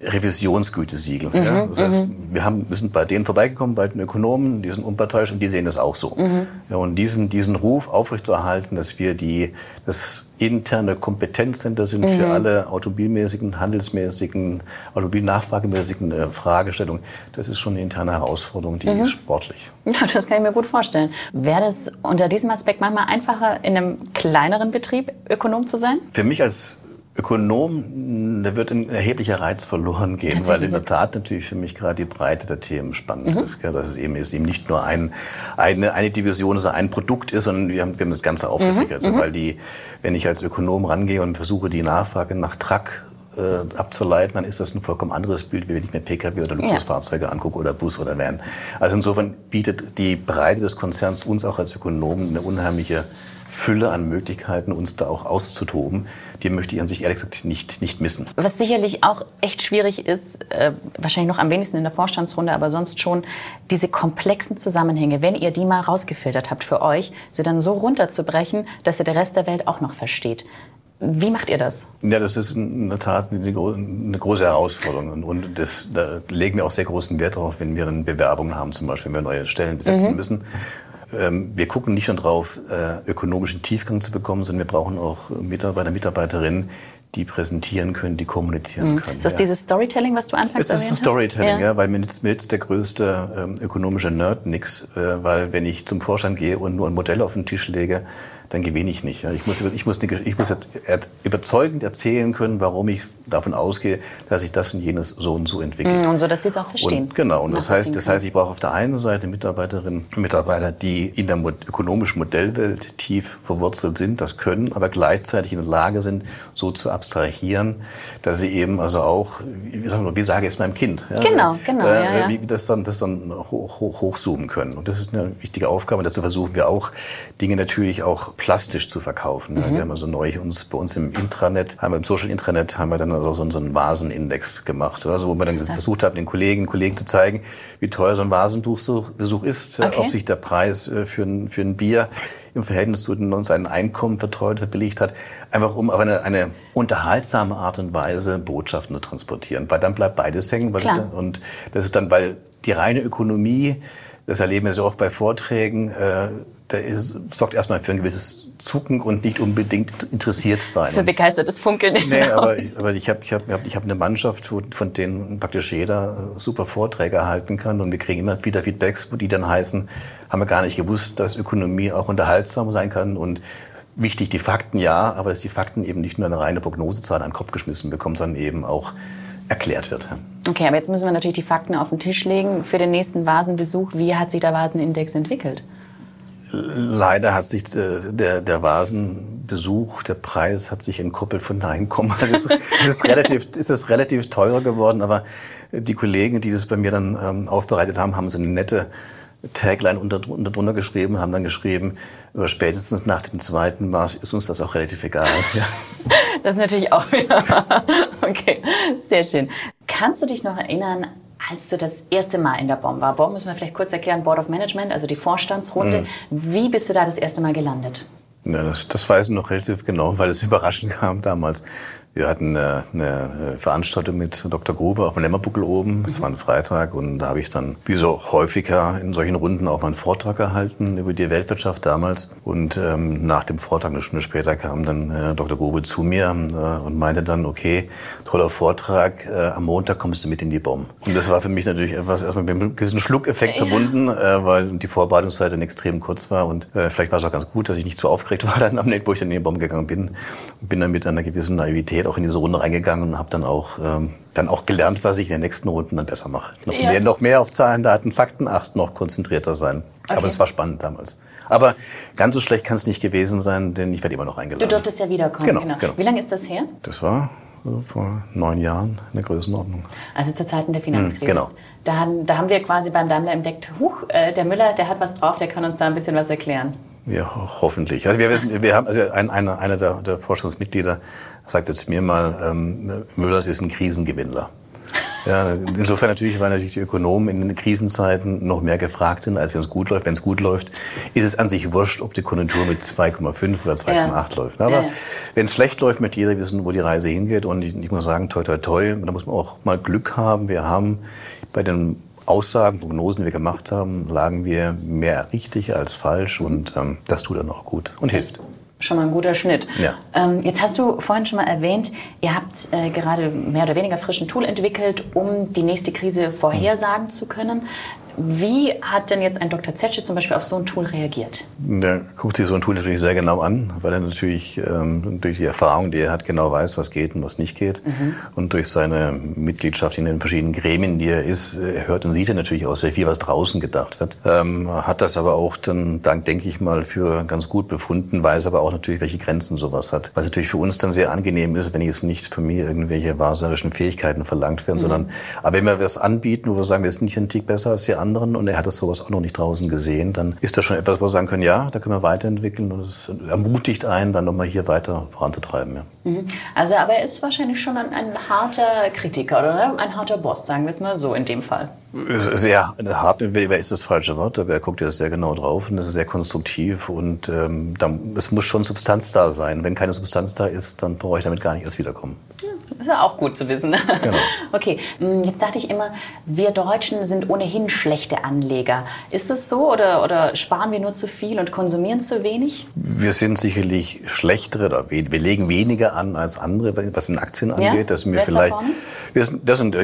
Revisionsgütesiegel. Mhm, ja? Das heißt, mhm. wir, haben, wir sind bei denen vorbeigekommen, bei den Ökonomen, die sind unparteiisch und die sehen das auch so. Mhm. Ja, und diesen, diesen Ruf aufrechtzuerhalten, dass wir die, das interne Kompetenzcenter sind für mhm. alle automobilmäßigen, handelsmäßigen, automobilnachfragemäßigen äh, Fragestellungen, das ist schon eine interne Herausforderung, die ist sportlich. Ja, das kann ich mir gut vorstellen. Wäre das unter diesem Aspekt manchmal einfacher, in einem kleineren Betrieb Ökonom zu sein? Für mich als Ökonom, da wird ein erheblicher Reiz verloren gehen, weil in der Tat natürlich für mich gerade die Breite der Themen spannend mhm. ist. Gell? Dass es eben, ist eben nicht nur ein, eine, eine Division, also ein Produkt ist, sondern wir haben, wir haben das Ganze aufgefächert. Mhm. mhm. Weil die, wenn ich als Ökonom rangehe und versuche, die Nachfrage nach Truck äh, abzuleiten, dann ist das ein vollkommen anderes Bild, wie wenn ich mir Pkw oder Luxusfahrzeuge ja. angucke oder Bus oder Van. Also insofern bietet die Breite des Konzerns uns auch als Ökonomen eine unheimliche Fülle an Möglichkeiten, uns da auch auszutoben. Die möchte ich an sich ehrlich gesagt nicht, nicht missen. Was sicherlich auch echt schwierig ist, äh, wahrscheinlich noch am wenigsten in der Vorstandsrunde, aber sonst schon, diese komplexen Zusammenhänge, wenn ihr die mal rausgefiltert habt für euch, sie dann so runterzubrechen, dass ihr der Rest der Welt auch noch versteht. Wie macht ihr das? Ja, das ist in der Tat eine, eine große Herausforderung. Und das, da legen wir auch sehr großen Wert darauf, wenn wir dann Bewerbungen haben, zum Beispiel, wenn wir neue Stellen besetzen mhm. müssen. Ähm, wir gucken nicht nur darauf, äh, ökonomischen Tiefgang zu bekommen, sondern wir brauchen auch Mitarbeiter, Mitarbeiterinnen, die präsentieren können, die kommunizieren mhm. können. Ist das ja. dieses Storytelling, was du anfangs erwähnt hast? Es ist ein Storytelling, ja. ja, weil mir nützt, mir der größte ähm, ökonomische Nerd nix, äh, weil wenn ich zum Vorstand gehe und nur ein Modell auf den Tisch lege, dann gewinne ich nicht. Ich muss, ich muss, ich muss überzeugend erzählen können, warum ich davon ausgehe, dass sich das und jenes so und so entwickelt. Mm, und so, dass sie es auch verstehen. Und, genau. Und das heißt, das heißt, ich brauche auf der einen Seite Mitarbeiterinnen und Mitarbeiter, die in der ökonomischen Modellwelt tief verwurzelt sind, das können, aber gleichzeitig in der Lage sind, so zu abstrahieren, dass sie eben also auch, wie, wie sage ich es meinem Kind? Ja, genau, genau. Äh, ja, ja. Wie das dann, das dann hoch, hoch, hochzoomen können. Und das ist eine wichtige Aufgabe. Und dazu versuchen wir auch, Dinge natürlich auch plastisch zu verkaufen. Mhm. Wir haben also neu uns bei uns im Intranet, haben wir im Social Intranet, haben wir dann also so, einen Vasenindex gemacht, also wo wir dann versucht haben, den Kolleginnen und Kollegen zu zeigen, wie teuer so ein Vasenbesuch ist, okay. ob sich der Preis äh, für ein, für ein Bier im Verhältnis zu seinem Einkommen verteuert, verbilligt hat, einfach um auf eine, eine unterhaltsame Art und Weise Botschaften zu transportieren. Weil dann bleibt beides hängen. Weil, und das ist dann, weil die reine Ökonomie Das erleben wir so oft bei Vorträgen. Äh, da ist, sorgt erstmal für ein gewisses Zucken und nicht unbedingt interessiert sein. Für begeistertes Funkeln. Nee, aber, aber ich habe ich hab, ich hab eine Mannschaft, von denen praktisch jeder super Vorträge halten kann und wir kriegen immer wieder Feedbacks, die dann heißen, haben wir gar nicht gewusst, dass Ökonomie auch unterhaltsam sein kann und wichtig die Fakten ja, aber dass die Fakten eben nicht nur eine reine Prognosezahl an den Kopf geschmissen bekommen, sondern eben auch erklärt wird. Okay, aber jetzt müssen wir natürlich die Fakten auf den Tisch legen für den nächsten Vasenbesuch. Wie hat sich der Vasenindex entwickelt? Leider hat sich äh, der, der Vasenbesuch, der Preis hat sich entkoppelt von der Einkommen. Also es, es ist relativ, ist es relativ teurer geworden, aber die Kollegen, die das bei mir dann ähm, aufbereitet haben, haben so eine nette Tagline unter, unter drunter geschrieben, haben dann geschrieben, aber spätestens nach dem zweiten Mars ist uns das auch relativ egal. Ja. Das ist natürlich auch wieder. okay, sehr schön. Kannst du dich noch erinnern, als du das erste Mal in der BOM war? BOM müssen wir vielleicht kurz erklären, Board of Management, also die Vorstandsrunde. Mhm. Wie bist du da das erste Mal gelandet? Ja, das, das weiß ich noch relativ genau, weil es überraschend kam damals. Wir hatten eine, eine Veranstaltung mit Dr. Grube auf dem Lämmerbuckel oben. Es war ein Freitag und da habe ich dann, wie so häufiger in solchen Runden, auch mal einen Vortrag gehalten über die Weltwirtschaft damals. Und ähm, nach dem Vortrag, eine Stunde später, kam dann äh, Dr. Grube zu mir äh, und meinte dann, okay, toller Vortrag, äh, am Montag kommst du mit in die BOM. Und das war für mich natürlich etwas erstmal mit einem gewissen Schluckeffekt ja. verbunden, äh, weil die Vorbereitungszeit dann extrem kurz war. Und äh, vielleicht war es auch ganz gut, dass ich nicht zu aufgeregt war dann am Net, wo ich dann in die BOM gegangen bin. Und bin dann mit einer gewissen Naivität Intensität auch in diese Runde reingegangen und habe dann auch ähm, dann auch gelernt, was ich in den nächsten Runden dann besser mache. Noch, ja. mehr, noch mehr auf Zahlen, Daten, Fakten achten, noch konzentrierter sein. Okay. Aber es war spannend damals. Aber ganz so schlecht kann es nicht gewesen sein, denn ich werde immer noch eingeladen. Du durftest ja wiederkommen. Genau, genau. genau. Wie lange ist das her? Das war also vor neun Jahren in der Größenordnung. Also zur Zeiten der Finanzkrise. Hm, genau. Da haben, da haben wir quasi beim Daimler entdeckt, huch, äh, der Müller, der hat was drauf, der kann uns da ein bisschen was erklären. Ja, hoffentlich. Also wir wissen, wir haben, also ein, einer, einer der, der Vorstandsmitglieder sagte zu mir mal, ähm, Müllers ist ein Krisengewinnler. Ja, insofern natürlich, weil natürlich die Ökonomen in den Krisenzeiten noch mehr gefragt sind, als wenn es gut läuft. Wenn es gut läuft, ist es an sich wurscht, ob die Konjunktur mit 2,5 oder 2,8 ja. läuft. Aber ja. wenn es schlecht läuft, möchte jeder wissen, wo die Reise hingeht. Und ich, ich muss sagen, toi, toi, toi, da muss man auch mal Glück haben. Wir haben bei den Aussagen, Prognosen, die wir gemacht haben, lagen wir mehr richtig als falsch und ähm, das tut dann auch gut und hilft. Schon mal ein guter Schnitt. Ja. Ähm, jetzt hast du vorhin schon mal erwähnt, ihr habt äh, gerade mehr oder weniger frischen Tool entwickelt, um die nächste Krise vorhersagen zu können. Wie hat denn jetzt ein Dr. Zetsche zum Beispiel auf so ein Tool reagiert? Der guckt sich so ein Tool natürlich sehr genau an, weil er natürlich ähm, durch die Erfahrung, die er hat, genau weiß, was geht und was nicht geht. Mhm. Und durch seine Mitgliedschaft in den verschiedenen Gremien, die er ist, er hört und sieht er natürlich auch sehr viel, was draußen gedacht wird. Ähm, hat das aber auch dann, dann, denke ich mal, für ganz gut befunden, weiß aber auch natürlich, welche Grenzen sowas hat. Was natürlich für uns dann sehr angenehm ist, wenn jetzt nicht von mir irgendwelche wahrsagerischen Fähigkeiten verlangt werden, mhm. sondern, aber wenn wir was anbieten, wo wir sagen, wir sind nicht ein Tick besser als die anderen und er hat das sowas auch noch nicht draußen gesehen, dann ist das schon etwas, wo wir sagen können, ja, da können wir weiterentwickeln und es ermutigt einen, dann nochmal hier weiter voranzutreiben. Ja. Mhm. Also, aber er ist wahrscheinlich schon ein, ein harter Kritiker oder ein harter Boss, sagen wir es mal so in dem Fall. Sehr hart, wer ist das falsche Wort, aber er guckt ja sehr genau drauf und das ist sehr konstruktiv und ähm, da, es muss schon Substanz da sein. Wenn keine Substanz da ist, dann brauche ich damit gar nicht erst wiederkommen. Ist ja auch gut zu wissen. Genau. Okay, hm, jetzt dachte ich immer, wir Deutschen sind ohnehin schlechte Anleger. Ist das so oder, oder sparen wir nur zu viel und konsumieren zu wenig? Wir sind sicherlich schlechtere oder wir, wir legen weniger an als andere, was in Aktien angeht. Ja? Das sind wir vielleicht. Wir sind, das sind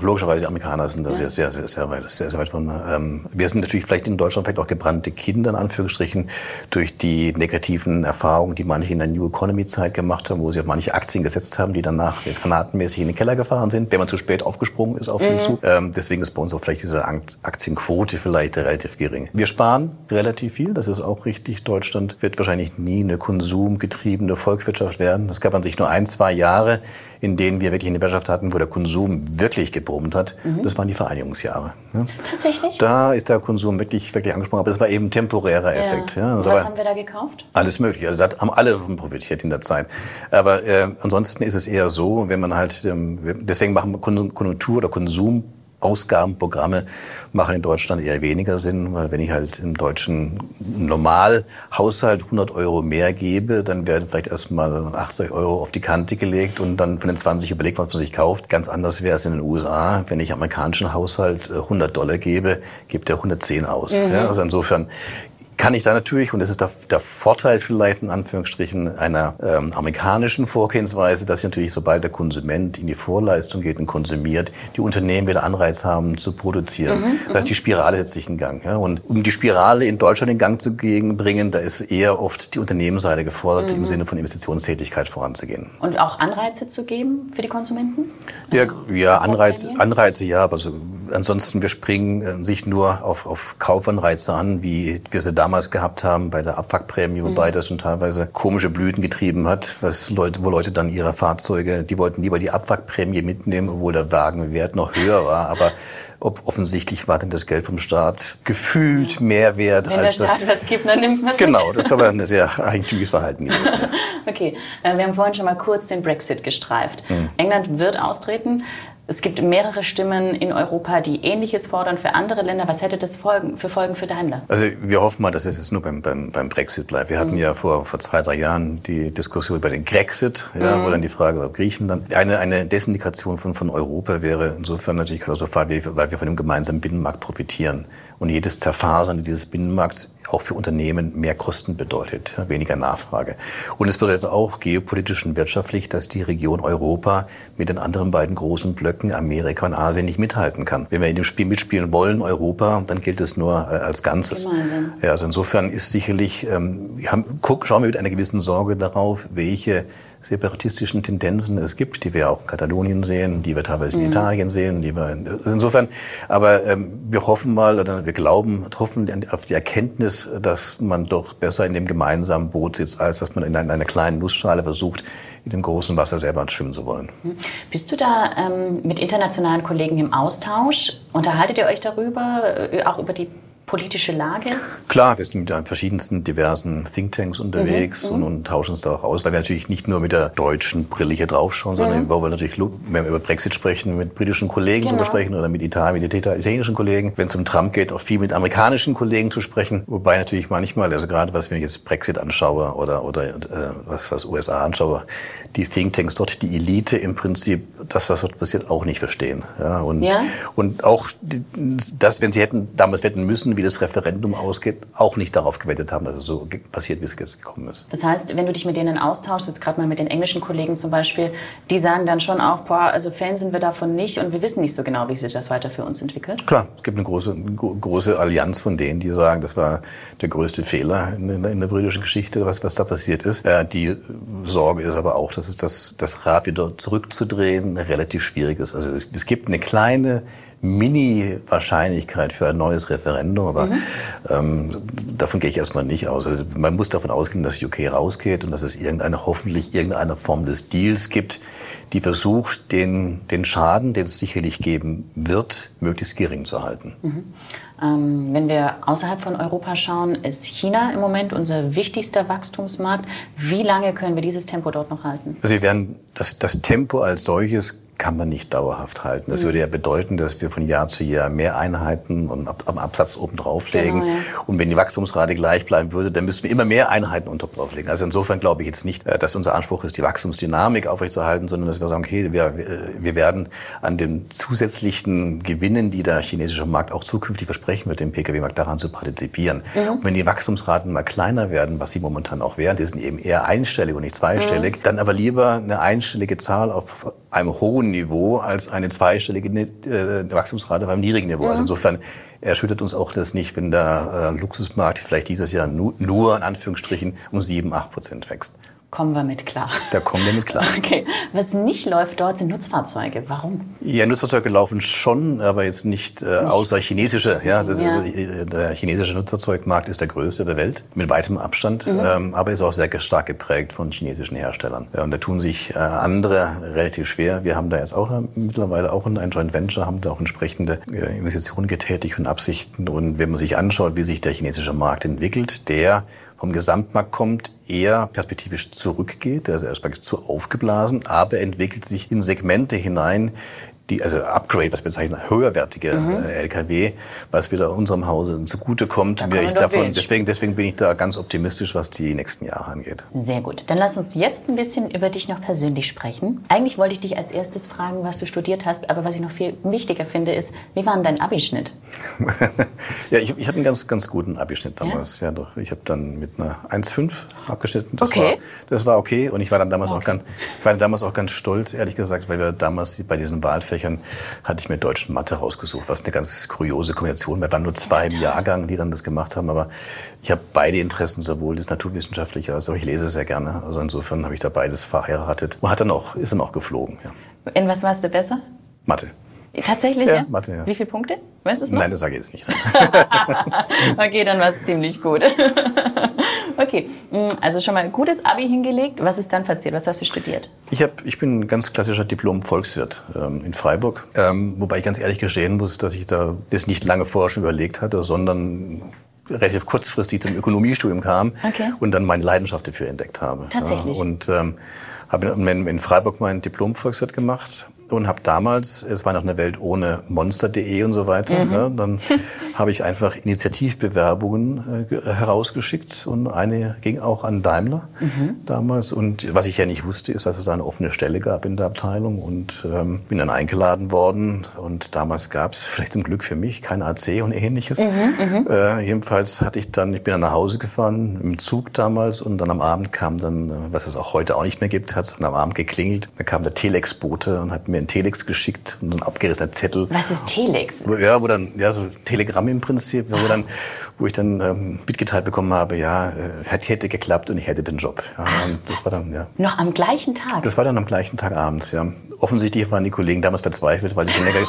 logischerweise die Amerikaner sind da ja. sehr, sehr, sehr, sehr weit, sehr, sehr weit von. Ähm, wir sind natürlich vielleicht in Deutschland vielleicht auch gebrannte Kinder in Anführungsstrichen durch die negativen Erfahrungen, die manche in der New Economy Zeit gemacht haben, wo sie auf manche Aktien gesetzt haben, die danach granatenmäßig in den Keller gefahren sind, wenn man zu spät aufgesprungen ist auf den mhm. Zug. Ähm, deswegen ist bei uns auch vielleicht diese Aktienquote vielleicht relativ gering. Wir sparen relativ viel, das ist auch richtig. Deutschland wird wahrscheinlich nie eine konsumgetriebene Volkswirtschaft werden. Das gab man sich nur ein, zwei Jahre, in denen wir wirklich eine Wirtschaft hatten, wo der Konsum wirklich gebrummt hat. Mhm. Das waren die Vereinigungsjahre. Ja. Tatsächlich? Da ist der Konsum wirklich, wirklich angesprochen, aber das war eben ein temporärer Effekt. Ja. Ja, Was haben wir da gekauft? Alles mögliche. Also da haben alle davon profitiert in der Zeit. Aber äh, ansonsten ist es eher so, wenn man halt, ähm, deswegen machen Konjunktur oder Konsum Ausgabenprogramme machen in Deutschland eher weniger Sinn, weil wenn ich halt im deutschen Normalhaushalt 100 Euro mehr gebe, dann werden vielleicht erstmal 80 Euro auf die Kante gelegt und dann von den 20 überlegt, was man sich kauft. Ganz anders wäre es in den USA. Wenn ich amerikanischen Haushalt 100 äh, Dollar gebe, gibt er 110 aus. Mhm. Ja, also insofern kann ich da natürlich, und das ist der, der Vorteil vielleicht in Anführungsstrichen einer ähm, amerikanischen Vorgehensweise, dass natürlich sobald der Konsument in die Vorleistung geht und konsumiert, die Unternehmen wieder Anreiz haben zu produzieren. Mhm, das heißt, die Spirale setzt sich in Gang. Ja? Und um die Spirale in Deutschland in Gang zu bringen, da ist eher oft die Unternehmensseite gefordert, mhm. im Sinne von Investitionstätigkeit voranzugehen. Und auch Anreize zu geben für die Konsumenten? Ja, ja Anreize, Anreize ja, aber so, ansonsten wir springen äh, sich nur auf, auf Kaufanreize an, wie wir sie damals gehabt haben bei der Abwrackprämie, wobei mhm. das schon teilweise komische Blüten getrieben hat, was Leute, wo Leute dann ihre Fahrzeuge, die wollten lieber die Abwrackprämie mitnehmen, obwohl der Wagenwert noch höher war, aber ob offensichtlich war denn das Geld vom Staat gefühlt mehr wert Wenn als der Staat was gibt, dann nimmt man es Genau, das ist aber ein sehr eigentümliches Verhalten gewesen. Ja. okay, äh, wir haben vorhin schon mal kurz den Brexit gestreift. Mhm. England wird austreten. Es gibt mehrere Stimmen in Europa, die Ähnliches fordern für andere Länder. Was hätte das Folgen, für Folgen für Daimler? Also wir hoffen mal, dass es jetzt nur beim, beim, beim Brexit bleibt. Wir hatten mhm. ja vor, vor zwei, drei Jahren die Diskussion über den Grexit, ja, mhm. wo dann die Frage war Griechenland. Eine, eine Desindikation von, von Europa wäre insofern natürlich katastrophal, weil wir von dem gemeinsamen Binnenmarkt profitieren. Und jedes Zerfasern dieses Binnenmarkts auch für Unternehmen mehr Kosten bedeutet, weniger Nachfrage. Und es bedeutet auch geopolitisch und wirtschaftlich, dass die Region Europa mit den anderen beiden großen Blöcken Amerika und Asien nicht mithalten kann. Wenn wir in dem Spiel mitspielen wollen, Europa, dann gilt es nur äh, als Ganzes. Gemeinsam. Ja, also insofern ist sicherlich, ähm, wir haben, guck, schauen wir mit einer gewissen Sorge darauf, welche separatistischen Tendenzen es gibt, die wir auch in Katalonien sehen, die wir teilweise in mhm. Italien sehen, die wir also insofern. Aber ähm, wir hoffen mal oder wir glauben, hoffen auf die Erkenntnis, dass man doch besser in dem gemeinsamen Boot sitzt, als dass man in einer, kleinen Nussschale versucht, in dem großen Wasser selber schwimmen zu wollen. Mhm. Bist du da ähm, mit internationalen Kollegen im Austausch? Unterhaltet ihr euch darüber, äh, auch über die politische Lage? Klar, wir sind mit verschiedensten diversen Thinktanks unterwegs mhm, und, und, tauschen uns da auch aus, weil wir natürlich nicht nur mit der deutschen Brille hier draufschauen, mhm. sondern weil wir natürlich, wenn wir über Brexit sprechen, mit britischen Kollegen genau. drüber sprechen oder mit Italien, mit italienischen Kollegen. Wenn es um Trump geht, auch viel mit amerikanischen Kollegen zu sprechen. Wobei natürlich manchmal, also gerade was, wenn ich jetzt Brexit anschaue oder, oder äh, was, was USA anschaue, die Thinktanks dort, die Elite im Prinzip das, was dort passiert, auch nicht verstehen. Ja, und, ja? und auch das, wenn sie hätten damals wetten müssen, wie das Referendum ausgeht, auch nicht darauf gewettet haben, dass es so passiert, wie es jetzt gekommen ist. Das heißt, wenn du dich mit denen austauschst, jetzt gerade mal mit den englischen Kollegen zum Beispiel, die sagen dann schon auch, boah, also Fan sind wir davon nicht und wir wissen nicht so genau, wie sich das weiter für uns entwickelt? Klar, es gibt eine große, große Allianz von denen, die sagen, das war der größte Fehler in, in der britischen Geschichte, was, was da passiert ist. Äh, die Sorge ist aber auch, dass es das, das Rad wieder zurückzudrehen relativ schwierig ist. Also es, es gibt eine kleine Mini-Wahrscheinlichkeit für ein neues Referendum, aber mhm. ähm, davon gehe ich erstmal nicht aus. Also man muss davon ausgehen, dass UK rausgeht und dass es irgendeine, hoffentlich irgendeine Form des Deals gibt, die versucht, den, den Schaden, den es sicherlich geben wird, möglichst gering zu halten. Mhm. Ähm, wenn wir außerhalb von Europa schauen, ist China im Moment unser wichtigster Wachstumsmarkt. Wie lange können wir dieses Tempo dort noch halten? Also wir werden das, das Tempo als solches kann man nicht dauerhaft halten. Das mhm. würde ja bedeuten, dass wir von Jahr zu Jahr mehr Einheiten und am Absatz oben drauflegen. Genau, ja. Und wenn die Wachstumsrate gleich bleiben würde, dann müssten wir immer mehr Einheiten unter drauflegen. Also insofern glaube ich jetzt nicht, äh, dass unser Anspruch ist, die Wachstumsdynamik aufrechtzuerhalten, sondern dass wir sagen, okay, wir, wir werden an den zusätzlichen Gewinnen, die der chinesische Markt auch zukünftig versprechen wird, dem Pkw-Markt daran zu partizipieren. Mhm. Und wenn die Wachstumsraten mal kleiner werden, was sie momentan auch wären, die sind eben eher einstellig und nicht zweistellig, mhm. dann aber lieber eine einstellige Zahl auf einem hohen Niveau als eine zweistellige äh, Wachstumsrate beim niedrigen Niveau. Also mhm. Also insofern erschüttert uns auch das nicht, wenn der äh, Luxusmarkt vielleicht dieses Jahr nur, nur in Anführungsstrichen um sieben, acht Prozent wächst kommen wir mit klar. Da kommen wir mit klar. Okay. Was nicht läuft dort sind Nutzfahrzeuge. Warum? Ja, Nutzfahrzeuge laufen schon, aber jetzt nicht, äh, außer chinesische. Ja, das ja. Also, äh, der chinesische Nutzfahrzeugmarkt ist der größte der Welt, mit weitem Abstand, mhm. ähm, aber ist auch sehr stark geprägt von chinesischen Herstellern. Ja, und da tun sich äh, andere relativ schwer. Wir haben da jetzt auch äh, mittlerweile auch ein Joint Venture, haben da auch entsprechende äh, Investitionen getätigt und Absichten. Und wenn man sich anschaut, wie sich der chinesische Markt entwickelt, der vom Gesamtmarkt kommt, eher perspektivisch zurückgeht. Der ist erstmal zu aufgeblasen, aber entwickelt sich in Segmente hinein, die, also Upgrade, was wir bezeichnen, höherwertige mhm. Äh, LKW, was wieder unserem Hause zugutekommt. Da ich davon, deswegen, deswegen bin ich da ganz optimistisch, was die nächsten Jahre angeht. Sehr gut. Dann lass uns jetzt ein bisschen über dich noch persönlich sprechen. Eigentlich wollte ich dich als erstes fragen, was du studiert hast, aber was ich noch viel wichtiger finde, ist, wie war denn dein Abischnitt? ja, ich, ich hatte einen ganz, ganz guten Abischnitt damals. Ja, ja doch. Ich habe dann mit einer 1,5 abgeschnitten. Das okay. War, das war okay. Und ich war dann damals okay. auch ganz, ich war damals auch ganz stolz, ehrlich gesagt, weil wir damals bei diesen Wahlfächern hatte ich mir Deutsch und Mathe rausgesucht, was eine ganz kuriose Kombination. Wir waren nur zwei im Jahrgang, die dann das gemacht haben, aber ich habe beide Interessen, sowohl das naturwissenschaftliche als auch ich lese sehr gerne. Also insofern habe ich da beides verheiratet und hat dann auch, ist dann auch geflogen. Ja. In was warst du besser? Mathe. Tatsächlich, ja? ja? Mathe, ja. Wie viele Punkte? Weißt du es noch? Nein, das sage ich jetzt nicht. okay, dann war es ziemlich gut. okay, mm, also schon mal gutes Abi hingelegt. Was ist dann passiert? Was hast du studiert? Ich, hab, ich bin ein ganz klassischer Diplom-Volkswirt ähm, in Freiburg. Ähm, wobei ich ganz ehrlich gestehen muss, dass ich da das nicht lange vorher schon überlegt hatte, sondern relativ kurzfristig zum Ökonomiestudium kam okay. und dann meine Leidenschaft dafür entdeckt habe. Tatsächlich. Ja, und ähm, habe in Freiburg meinen Diplom-Volkswirt gemacht und habe damals, es war noch eine Welt ohne Monster.de und so weiter, mhm. ne, dann habe ich einfach Initiativbewerbungen äh, herausgeschickt und eine ging auch an Daimler mhm. damals. Und was ich ja nicht wusste, ist, dass es da eine offene Stelle gab in der Abteilung und ähm, bin dann eingeladen worden. Und damals gab es, vielleicht zum Glück für mich, kein AC und ähnliches. Mhm, mhm, äh, jedenfalls hatte ich dann, ich bin dann nach Hause gefahren, im Zug damals und dann am Abend kam dann, äh, was es auch heute auch nicht mehr gibt, hat es dann am Abend geklingelt. Da kam der Telex-Bote und hat mir einen Telex geschickt und ein abgerissener Zettel. Was ist Telex? Ja, wo dann, ja, so Telegramm im Prinzip, wo, dann, wo ich dann ähm, mitgeteilt bekommen habe, ja, äh, hätte geklappt und ich hätte den Job. Ja, und das war dann, ja. Noch am gleichen Tag? Das war dann am gleichen Tag abends, ja. Offensichtlich waren die Kollegen damals verzweifelt, weil sie schon länger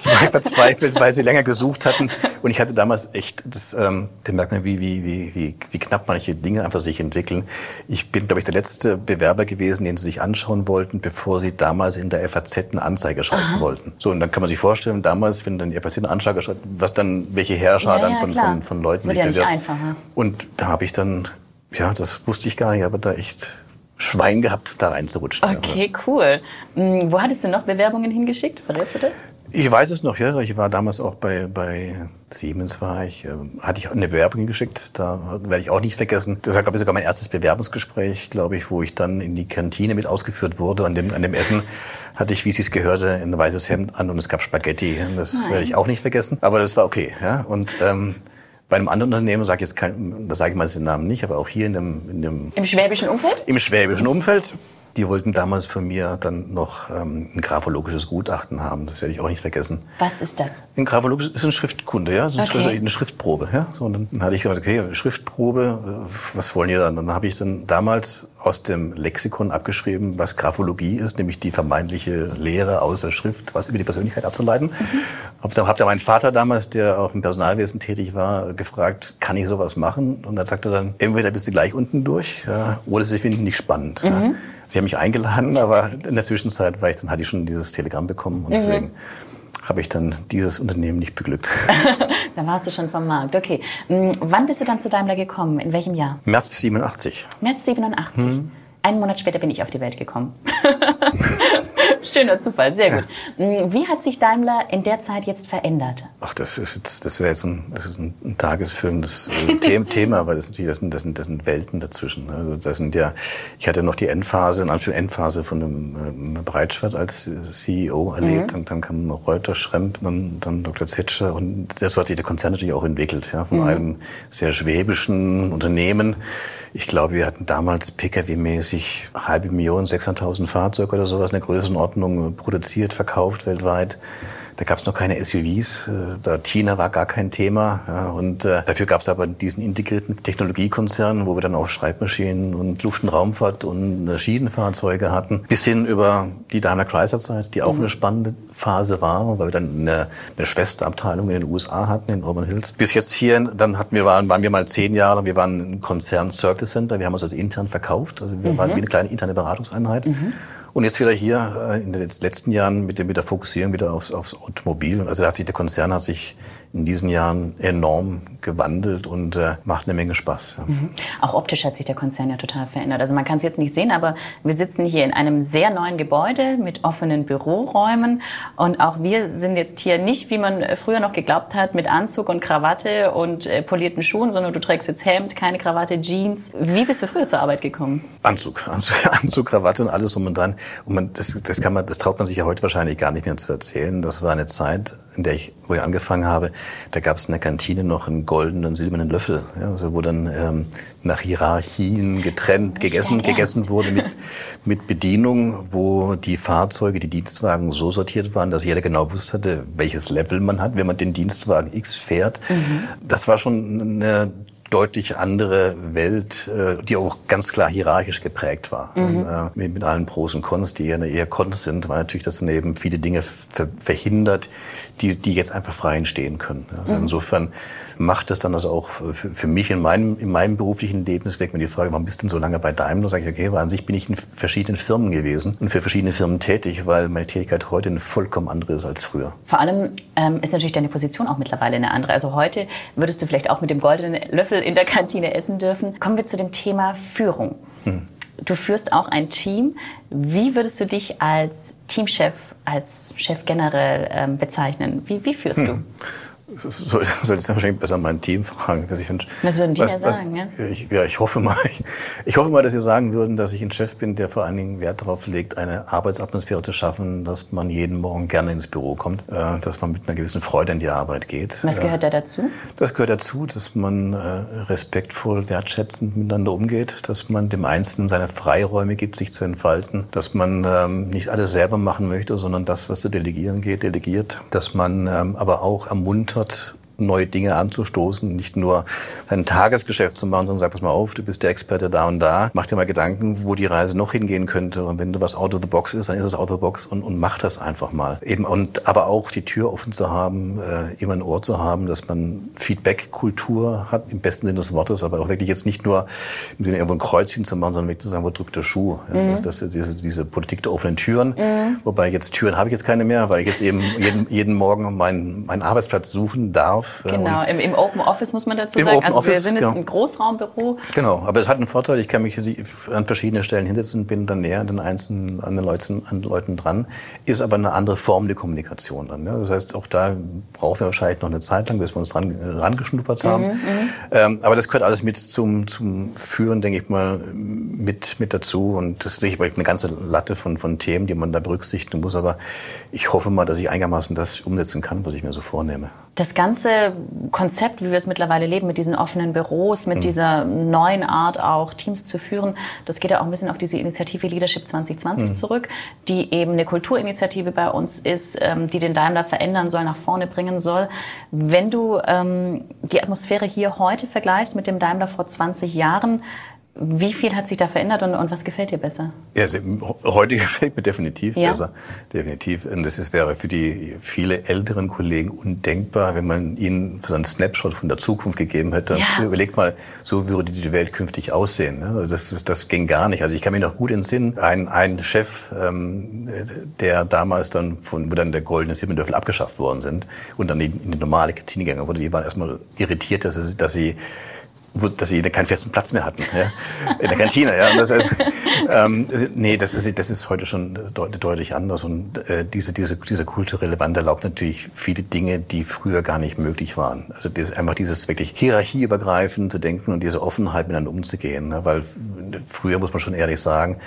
verzweifelt, weil sie länger gesucht hatten. Und ich hatte damals echt, das, ähm, da merkt man, wie, wie, wie, wie, wie knapp manche Dinge einfach sich entwickeln. Ich bin, glaube ich, der letzte Bewerber gewesen, den sie sich anschauen wollten, bevor sie damals in der FAZ eine Anzeige schalten Aha. wollten. So, und dann kann man sich vorstellen, damals, wenn dann die FAZ eine Anzeige schreibt, was dann, welche Herrscher ja, dann von, ja, von, von Leuten das wird ja nicht einfacher. Und da habe ich dann, ja, das wusste ich gar nicht, aber da echt Schwein gehabt, da reinzurutschen. Okay, cool. Hm, wo hattest du noch Bewerbungen hingeschickt? Verrätst du das? Ich weiß es noch, ja. Ich war damals auch bei, bei Siemens war ich, äh, hatte ich eine Bewerbung geschickt. Da werde ich auch nicht vergessen. Das war, glaube ich, sogar mein erstes Bewerbungsgespräch, glaube ich, wo ich dann in die Kantine mit ausgeführt wurde. An dem, an dem Essen hatte ich, wie Sie es gehörte, ein weißes Hemd an und es gab Spaghetti. Das werde ich auch nicht vergessen. Aber das war okay, ja. Und ähm, bei einem anderen Unternehmen sage ich jetzt kein, da sage ich mal den Namen nicht, aber auch hier in dem, in dem im schwäbischen Umfeld. Im schwäbischen Umfeld die wollten damals von mir dann noch ähm, ein graphologisches Gutachten haben. Das werde ich auch nicht vergessen. Was ist das? Ein graphologisches ist eine Schriftkunde, ja, so eine, okay. eine Schriftprobe. Ja? So, und dann hatte ich gesagt, okay, Schriftprobe, äh, was wollen ihr dann? Dann habe ich dann damals aus dem Lexikon abgeschrieben, was Graphologie ist, nämlich die vermeintliche Lehre aus der Schrift, was über die Persönlichkeit abzuleiten. Mhm. Hab dann, hab dann meinen Vater damals, der auch im Personalwesen tätig war, gefragt, kann ich sowas machen? Und er sagte dann, entweder bist du gleich unten durch, ja, oder es ist nicht spannend. Mhm. Ja. Sie haben mich eingeladen, aber in der Zwischenzeit war ich, dann hatte ich schon dieses Telegramm bekommen und mhm. deswegen habe ich dann dieses Unternehmen nicht beglückt. da warst du schon vom Markt, okay. Hm, wann bist du dann zu Daimler gekommen? In welchem Jahr? März 87. März 87. Hm. Einen Monat später bin ich auf die Welt gekommen. Schöner Zufall, sehr gut. Mm, wie hat sich Daimler in der Zeit jetzt verändert? Ach, das ist jetzt, das wäre jetzt ein, das ist ein, ein tagesfüllendes äh, Thema, weil das natürlich, das sind, das sind, das sind Welten dazwischen. Also das sind ja, ich hatte noch die Endphase, in Anführungszeichen Endphase von einem äh, Breitschwert als CEO erlebt. Mhm. Und dann kam Reuter, Schremp, dann, dann Dr. Zetscher und das hat sich der Konzern natürlich auch entwickelt, ja, von mhm. einem sehr schwäbischen Unternehmen. Ich glaube, wir hatten damals Pkw-mäßig halbe Million, 600.000 Fahrzeuge oder sowas in der Größenordnung Ordnung produziert, verkauft weltweit. Da gab es noch keine SUVs, äh, da China war gar kein Thema. Ja, und äh, dafür gab es aber diesen integrierten Technologiekonzern, wo wir dann auch Schreibmaschinen und Luft- und Raumfahrt und äh, Schienenfahrzeuge hatten, bis hin über die Daimler Chrysler Zeit, die auch mhm. eine spannende Phase war, weil wir dann eine, eine Schwesterabteilung in den USA hatten, in Auburn Hills. Bis jetzt hier, dann hatten wir, waren, waren wir mal zehn Jahre, wir waren ein Konzern Circle Center, wir haben uns also intern verkauft, also wir mhm. waren wie eine kleine interne Beratungseinheit. Mhm. Und jetzt wieder hier äh, in den letzten Jahren mit, dem, mit der Fokussierung wieder aufs, aufs Automobil. Also hat sich, der Konzern hat sich in diesen Jahren enorm gewandelt und äh, macht eine Menge Spaß. Ja. Mhm. Auch optisch hat sich der Konzern ja total verändert. Also man kann es jetzt nicht sehen, aber wir sitzen hier in einem sehr neuen Gebäude mit offenen Büroräumen und auch wir sind jetzt hier nicht, wie man früher noch geglaubt hat, mit Anzug und Krawatte und äh, polierten Schuhen, sondern du trägst jetzt Hemd, keine Krawatte, Jeans. Wie bist du früher zur Arbeit gekommen? Anzug, Anzug, Anzug Krawatte und alles um und dran. Und man, das, das kann man, das traut man sich ja heute wahrscheinlich gar nicht mehr zu erzählen. Das war eine Zeit, in der ich, wo ich angefangen habe, da gab es in der Kantine noch einen goldenen, silbernen Löffel, ja, also wo dann ähm, nach Hierarchien getrennt gegessen, gegessen wurde mit, mit Bedienung, wo die Fahrzeuge, die Dienstwagen so sortiert waren, dass jeder genau wusste, welches Level man hat, wenn man den Dienstwagen X fährt. Mhm. Das war schon eine deutlich andere Welt, äh, die auch ganz klar hierarchisch geprägt war. Mhm. Äh, mit, mit allen Pros und Cons, die eher, eher Cons sind, weil natürlich das daneben viele Dinge ver verhindert, die, die jetzt einfach frei entstehen können. Also mhm. insofern macht das dann also auch für, für mich in meinem, in meinem beruflichen Lebensweg, wenn die Frage, warum bist du denn so lange bei Daimler, sage ich, okay, weil an sich bin ich in verschiedenen Firmen gewesen und für verschiedene Firmen tätig, weil meine Tätigkeit heute eine vollkommen andere ist als früher. Vor allem ähm, ist natürlich deine Position auch mittlerweile eine andere. Also heute würdest du vielleicht auch mit dem goldenen Löffel in der Kantine essen dürfen. Kommen wir zu dem Thema Führung. Hm. Du führst auch ein Team. Wie würdest du dich als Teamchef, als Chef generell ähm, bezeichnen? Wie, wie führst hm. du? soll, soll ich wahrscheinlich besser mein Team fragen. Was, ich find, was würden die was, ja sagen? Ja? Ich, ja, ich hoffe mal, ich, ich, hoffe mal, dass Sie sagen würden, dass ich ein Chef bin, der vor allen Dingen Wert darauf legt, eine Arbeitsatmosphäre zu schaffen, dass man jeden Morgen gerne ins Büro kommt, äh, dass man mit einer gewissen Freude in die Arbeit geht. Was gehört da dazu? Das gehört dazu, dass man äh, respektvoll, wertschätzend miteinander umgeht, dass man dem Einzelnen seine Freiräume gibt, sich zu entfalten, dass man ähm, nicht alles selber machen möchte, sondern das, was zu delegieren geht, delegiert, dass man ähm, aber auch ermuntert, hat neue Dinge anzustoßen, nicht nur sein Tagesgeschäft zu machen, sondern sag, pass mal auf, du bist der Experte da und da, mach dir mal Gedanken, wo die Reise noch hingehen könnte und wenn du was out of the box ist, dann ist es out of the box und, und mach das einfach mal. Eben und aber auch die Tür offen zu haben, äh, immer ein Ohr zu haben, dass man Feedback-Kultur hat, im besten Sinne des Wortes, aber auch wirklich jetzt nicht nur im Sinne irgendwo ein Kreuzchen zu machen, sondern wirklich zu sagen, wo drückt der Schuh? Ja, mhm. das, das, diese, diese Politik der offenen Türen, mhm. wobei jetzt Türen habe ich jetzt keine mehr, weil ich jetzt eben jeden, jeden Morgen meinen, meinen Arbeitsplatz suchen darf Genau, im, im, Open Office muss man dazu sagen. Open also Office, wir sind jetzt ja. ein Großraumbüro. Genau, aber es hat einen Vorteil, ich kann mich an verschiedene Stellen hinsetzen, bin dann näher an den einzelnen an den Leuten, an den Leuten dran, ist aber eine andere Form der Kommunikation dann. Ja? Das heißt, auch da brauchen wir wahrscheinlich noch eine Zeit lang, bis wir uns dran rangeschnuppert haben. Mhm, mhm, ähm, aber das gehört alles mit zum, zum Führen, denke ich mal, mit, mit dazu. Und das ist sicherlich eine ganze Latte von, von Themen, die man da berücksichtigen muss. Aber ich hoffe mal, dass ich einigermaßen das umsetzen kann, was ich mir so vornehme. Das ganze Konzept, wie wir es mittlerweile leben, mit diesen offenen Büros, mit mhm. dieser neuen Art auch Teams zu führen, das geht ja auch ein bisschen auf diese Initiative Leadership 2020 mhm. zurück, die eben eine Kulturinitiative bei uns ist, ähm, die den Daimler verändern soll, nach vorne bringen soll. Wenn du ähm, die Atmosphäre hier heute vergleichst mit dem Daimler vor 20 Jahren, wie viel hat sich da verändert und, und was gefällt dir besser? Ja, also, heute gefällt mir definitiv ja? besser. Definitiv. Und das ist, wäre für die viele älteren Kollegen undenkbar, wenn man ihnen so einen Snapshot von der Zukunft gegeben hätte. Ja. Überlegt mal, so würde die Welt künftig aussehen. Ne? Also das, ist, das ging gar nicht. Also ich kann mich noch gut entsinnen, ein, ein Chef, ähm, der damals dann, von, wo dann der goldene Silberdöffel abgeschafft worden sind und dann in die normale Kantine gegangen wurde, die waren erstmal irritiert, dass sie, dass sie dass sie keinen festen Platz mehr hatten ja, in der Kantine. Ja. Und das heißt, ähm, nee, das ist, das ist heute schon deutlich anders. Und äh, diese, diese, dieser kulturelle Wandel erlaubt natürlich viele Dinge, die früher gar nicht möglich waren. Also das, einfach dieses wirklich hierarchieübergreifend zu denken und diese Offenheit miteinander umzugehen. Ne? Weil früher muss man schon ehrlich sagen,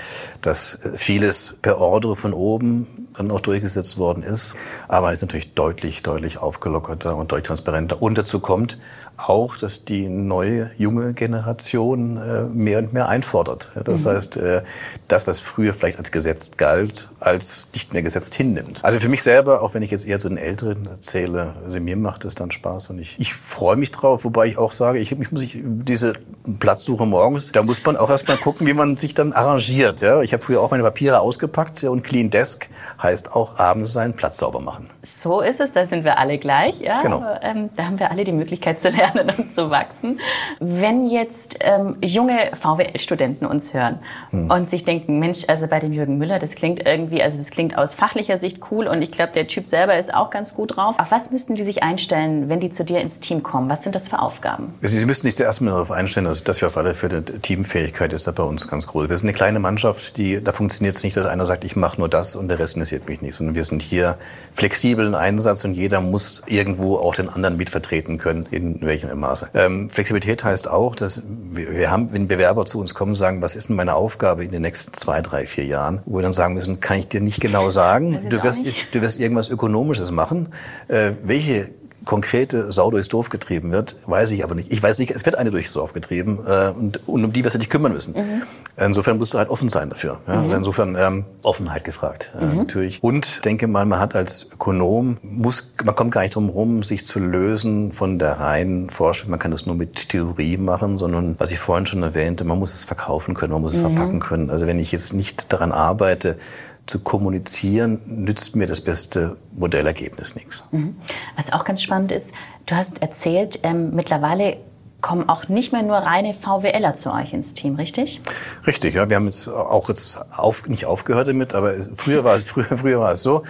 dass vieles per Ordre von oben dann auch durchgesetzt worden ist. Aber es ist natürlich deutlich, deutlich aufgelockerter und deutlich transparenter. Und dazu kommt, auch, dass die neue junge Generation äh, mehr und mehr einfordert. Das mhm. heißt, äh, das, was früher vielleicht als Gesetz galt, als nicht mehr Gesetz hinnimmt. Also für mich selber, auch wenn ich jetzt eher zu den Älteren erzähle, also mir macht es dann Spaß und ich, ich freue mich drauf, wobei ich auch sage, ich, ich muss ich, diese Platzsuche morgens, da muss man auch erstmal gucken, wie man sich dann arrangiert. Ja? Ich habe früher auch meine Papiere ausgepackt ja, und Clean Desk heißt auch abends seinen Platz sauber machen. So ist es, da sind wir alle gleich. Ja? Genau. Aber, ähm, da haben wir alle die Möglichkeit zu lernen und zu wachsen. Wenn jetzt ähm, junge VWL-Studenten uns hören hm. und sich denken, Mensch, also bei dem Jürgen Müller, das klingt irgendwie, also das klingt aus fachlicher Sicht cool und ich glaube, der Typ selber ist auch ganz gut drauf. Auf was müssten die sich einstellen, wenn die zu dir ins Team kommen? Was sind das für Aufgaben? Sie müssen sich zuerst mal darauf einstellen, dass, dass wir auf alle Fälle Teamfähigkeit ist da bei uns ganz groß. Wir sind eine kleine Mannschaft, die, da funktioniert es nicht, dass einer sagt, ich mache nur das und der Rest interessiert mich nicht, sondern wir sind hier flexibel im Einsatz und jeder muss irgendwo auch den anderen mitvertreten können, in welchem Maße. Ähm, Flexibilität heißt auch, dass wir, wir haben, wenn Bewerber zu uns kommen, sagen, was ist denn meine Aufgabe in den nächsten zwei, drei, vier Jahren, wo wir dann sagen müssen, kann ich dir nicht genau sagen. Du wirst, du wirst irgendwas Ökonomisches machen. Äh, welche konkrete Sau durchs Dorf getrieben wird, weiß ich aber nicht. Ich weiß nicht, es wird eine durchs Dorf getrieben äh, und, und um die wirst du dich kümmern müssen. Mhm. Insofern musst du halt offen sein dafür. Ja? Mhm. Also insofern ähm, Offenheit gefragt, äh, mhm. natürlich. Und denke mal, man hat als Ökonom, muss, man kommt gar nicht drum herum, sich zu lösen von der reinen Forschung. Man kann das nur mit Theorie machen, sondern, was ich vorhin schon erwähnte, man muss es verkaufen können, man muss es mhm. verpacken können. Also wenn ich jetzt nicht daran arbeite, zu kommunizieren, nützt mir das beste Modellergebnis nichts. Mhm. Was auch ganz spannend ist, du hast erzählt, ähm, mittlerweile kommen auch nicht mehr nur reine VWLer zu euch ins Team, richtig? Richtig, ja. Wir haben jetzt auch jetzt auf, nicht aufgehört damit, aber früher war, es, früher, früher war es so,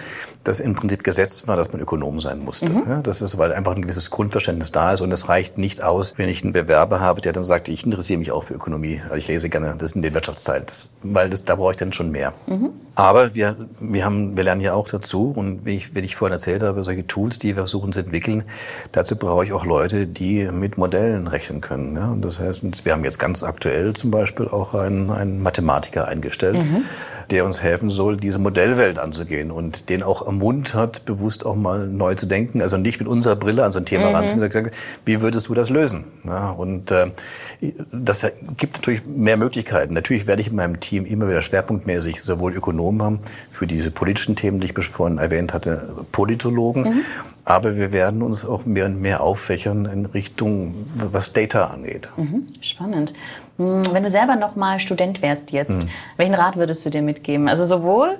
dass im Prinzip gesetzt war, dass man Ökonom sein musste. Mhm. Ja, das ist, weil einfach ein gewisses Grundverständnis da ist und es reicht nicht aus, wenn ich einen Bewerber habe, der dann sagt, ich interessiere mich auch für Ökonomie, also ich lese gerne das in den Wirtschaftsteil, das, weil das, da brauche ich dann schon mehr. Mhm. Aber wir, wir, haben, wir lernen ja auch dazu und wie ich, wie ich vorhin erzählt habe, solche Tools, die wir versuchen zu entwickeln, dazu brauche ich auch Leute, die mit Modellen rechnen rechnen können. Ja? Und das heißt, wir haben jetzt ganz aktuell zum Beispiel auch einen, einen Mathematiker eingestellt, mhm. Der uns helfen soll, diese Modellwelt anzugehen und den auch ermuntert, bewusst auch mal neu zu denken. Also nicht mit unserer Brille an so ein Thema mhm. ranzugehen, sondern wie würdest du das lösen? Ja? Und äh, das gibt natürlich mehr Möglichkeiten. Natürlich werde ich in meinem Team immer wieder schwerpunktmäßig sowohl Ökonomen haben, für diese politischen Themen, die ich vorhin erwähnt hatte, Politologen. Mhm. Aber wir werden uns auch mehr und mehr auffächern in Richtung, was Data angeht. Mhm, spannend. Hm, wenn du selber noch mal Student wärst jetzt, mhm. welchen Rat würdest du dir mitgeben? Also sowohl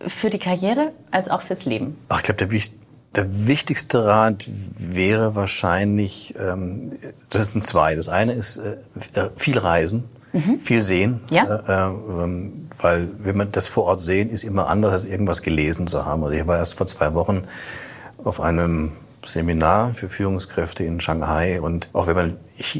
für die Karriere als auch fürs Leben. Ach, ich glaube, der, der, wichtigste Rat wäre wahrscheinlich, ähm, das sind zwei. Das eine ist äh, äh viel reisen. Mhm. Viel sehen, ja. äh, äh, weil wenn man das vor Ort sehen, ist immer anders als irgendwas gelesen zu haben. Also ich war erst vor zwei Wochen auf einem Seminar für Führungskräfte in Shanghai. Und auch wenn man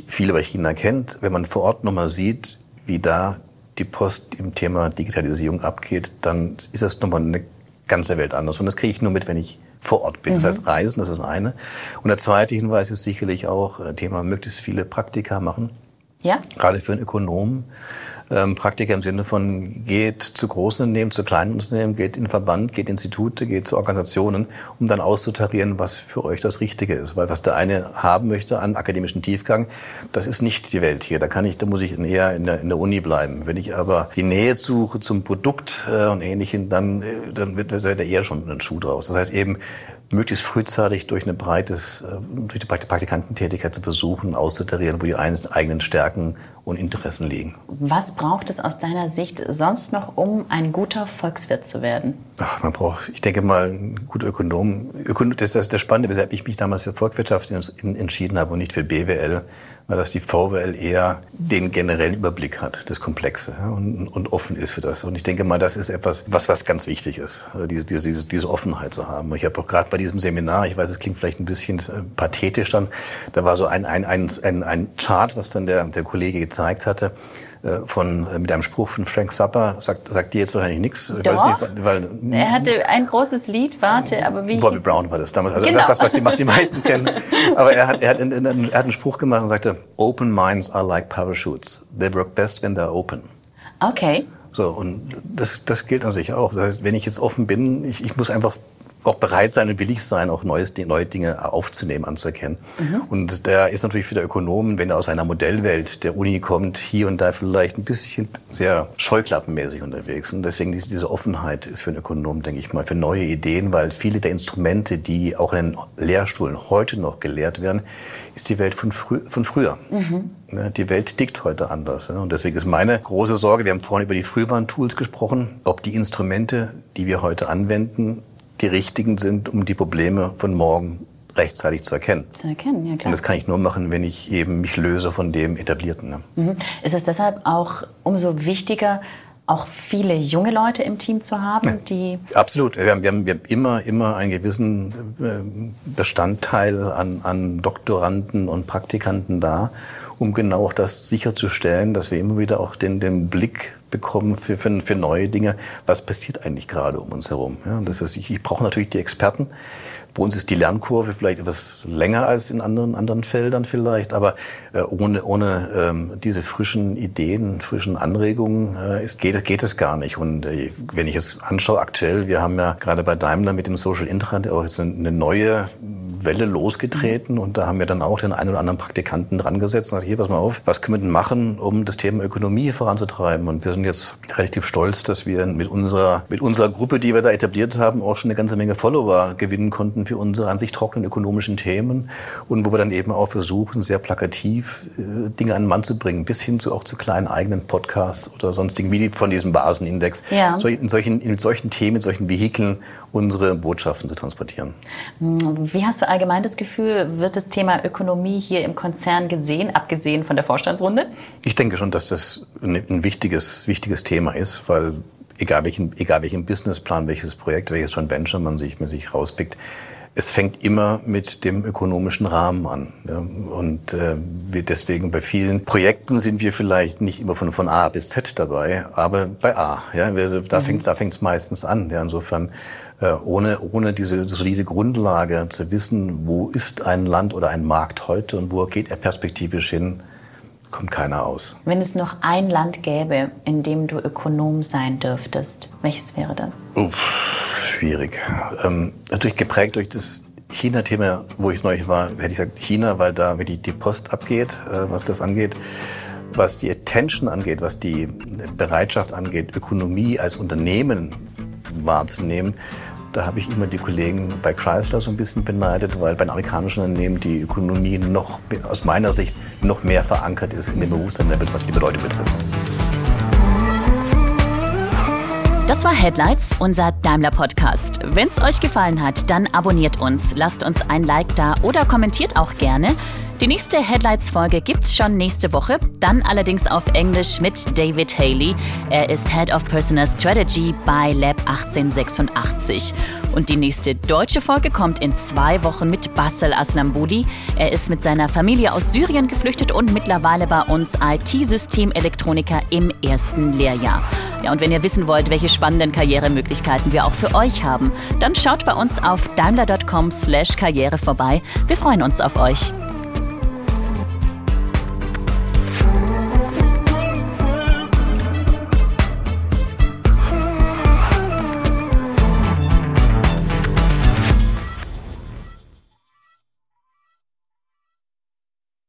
viel über China kennt, wenn man vor Ort nochmal sieht, wie da die Post im Thema Digitalisierung abgeht, dann ist das nochmal eine ganze Welt anders. Und das kriege ich nur mit, wenn ich vor Ort bin. Mhm. Das heißt, Reisen, das ist eine. Und der zweite Hinweis ist sicherlich auch äh, Thema möglichst viele Praktika machen. Ja. Gerade für einen Ökonom ähm, Praktiker im Sinne von geht zu großen Unternehmen, zu kleinen Unternehmen, geht in Verband, geht in Institute, geht zu Organisationen, um dann auszutarieren, was für euch das Richtige ist. Weil was der eine haben möchte an akademischen Tiefgang, das ist nicht die Welt hier. Da kann ich, da muss ich eher in der, in der Uni bleiben. Wenn ich aber die Nähe suche zum Produkt äh, und Ähnlichem, dann, äh, dann wird, wird da eher schon ein Schuh draus. Das heißt eben, möglichst frühzeitig durch eine breites, äh, durch die Praktikantentätigkeit zu versuchen, auszutarieren, wo die eigenen Stärken und Interessen liegen. Was braucht es aus deiner Sicht sonst noch, um ein guter Volkswirt zu werden? Ach, man braucht, ich denke mal, ein guter Ökonom. Ökonom das ist das Spannende, weshalb ich mich damals für Volkswirtschaft entschieden habe und nicht für BWL, weil dass die VWL eher den generellen Überblick hat, das Komplexe und, und, offen ist für das. Und ich denke mal, das ist etwas, was, was ganz wichtig ist, also diese, diese, diese Offenheit zu haben. Ich habe auch gerade bei diesem Seminar, ich weiß, es klingt vielleicht ein bisschen äh, pathetisch dann, da war so ein, ein, ein, ein, ein Chart, was dann der, der Kollege gezeigt hatte, von, äh, mit einem Spruch von Frank Zappa, sagt, sagt dir jetzt wahrscheinlich nichts. Ich weiß nicht, weil, er hatte ein großes Lied, warte, aber wie Bobby Brown war das damals, also genau. das, was die, was die meisten kennen. Aber er hat, er, hat, er hat einen Spruch gemacht und sagte, Open minds are like parachutes. They work best when they're open. Okay. So, und das, das gilt an sich auch. Das heißt, wenn ich jetzt offen bin, ich, ich muss einfach auch bereit sein und willig sein, auch neues, neue Dinge aufzunehmen, anzuerkennen. Mhm. Und der ist natürlich für der Ökonomen, wenn er aus einer Modellwelt der Uni kommt, hier und da vielleicht ein bisschen sehr scheuklappenmäßig unterwegs. Und deswegen ist diese Offenheit ist für einen Ökonom, denke ich mal, für neue Ideen, weil viele der Instrumente, die auch in den Lehrstuhlen heute noch gelehrt werden, ist die Welt von, frü von früher. Mhm. Die Welt tickt heute anders. Und deswegen ist meine große Sorge, wir haben vorhin über die Frühwarntools gesprochen, ob die Instrumente, die wir heute anwenden, die richtigen sind, um die Probleme von morgen rechtzeitig zu erkennen. Zu erkennen, ja klar. Und das kann ich nur machen, wenn ich eben mich löse von dem Etablierten. Ne? Mhm. Ist es deshalb auch umso wichtiger, auch viele junge Leute im Team zu haben, die absolut. Wir haben, wir haben, wir haben immer immer einen gewissen äh, Bestandteil an, an Doktoranden und Praktikanten da, um genau auch das sicherzustellen, dass wir immer wieder auch den, den Blick bekommen für, für, für neue Dinge. Was passiert eigentlich gerade um uns herum? Ja, das ist, ich, ich brauche natürlich die Experten. Bei uns ist die Lernkurve vielleicht etwas länger als in anderen, anderen Feldern vielleicht, aber äh, ohne, ohne ähm, diese frischen Ideen, frischen Anregungen äh, ist, geht, geht es gar nicht. Und äh, wenn ich es anschaue aktuell, wir haben ja gerade bei Daimler mit dem Social Intranet auch eine neue Welle losgetreten und da haben wir dann auch den einen oder anderen Praktikanten dran gesetzt und gesagt, hier, pass mal auf, was können wir denn machen, um das Thema Ökonomie voranzutreiben? Und wir sind jetzt relativ stolz, dass wir mit unserer, mit unserer Gruppe, die wir da etabliert haben, auch schon eine ganze Menge Follower gewinnen konnten für unsere an sich trockenen ökonomischen Themen und wo wir dann eben auch versuchen, sehr plakativ äh, Dinge an den Mann zu bringen, bis hin zu auch zu kleinen eigenen Podcasts oder sonstigen, wie von diesem Basenindex, ja. in, solchen, in solchen Themen, in solchen Vehikeln unsere Botschaften zu transportieren. Hm, wie hast du allgemein das Gefühl, wird das Thema Ökonomie hier im Konzern gesehen, abgesehen von der Vorstandsrunde? Ich denke schon, dass das ein wichtiges, wichtiges Thema ist, weil egal welchen, egal welchen Businessplan, welches Projekt, welches Joint Venture man sich, man sich rauspickt, es fängt immer mit dem ökonomischen Rahmen an. Ja. Und äh, wir deswegen bei vielen Projekten sind wir vielleicht nicht immer von, von A bis Z dabei, aber bei A. Ja. Da fängt es da fängt's meistens an. Ja. Insofern äh, ohne, ohne diese solide Grundlage zu wissen, wo ist ein Land oder ein Markt heute und wo geht er perspektivisch hin, kommt keiner aus. Wenn es noch ein Land gäbe, in dem du Ökonom sein dürftest, welches wäre das? Uff, schwierig. Ähm, natürlich geprägt durch das China-Thema, wo ich neulich war, hätte ich gesagt China, weil da die, die Post abgeht, äh, was das angeht. Was die Attention angeht, was die Bereitschaft angeht, Ökonomie als Unternehmen wahrzunehmen, da habe ich immer die Kollegen bei Chrysler so ein bisschen beneidet, weil bei amerikanischen Unternehmen die Ökonomie noch, aus meiner Sicht, noch mehr verankert ist in dem Bewusstsein, was die Leute betrifft. Das war Headlights, unser Daimler-Podcast. Wenn es euch gefallen hat, dann abonniert uns, lasst uns ein Like da oder kommentiert auch gerne. Die nächste Headlights-Folge gibt's schon nächste Woche, dann allerdings auf Englisch mit David Haley. Er ist Head of Personal Strategy bei Lab 1886. Und die nächste deutsche Folge kommt in zwei Wochen mit Bassel Aslambouli. Er ist mit seiner Familie aus Syrien geflüchtet und mittlerweile bei uns IT-Systemelektroniker im ersten Lehrjahr. Ja, und wenn ihr wissen wollt, welche spannenden Karrieremöglichkeiten wir auch für euch haben, dann schaut bei uns auf daimler.com/karriere vorbei. Wir freuen uns auf euch.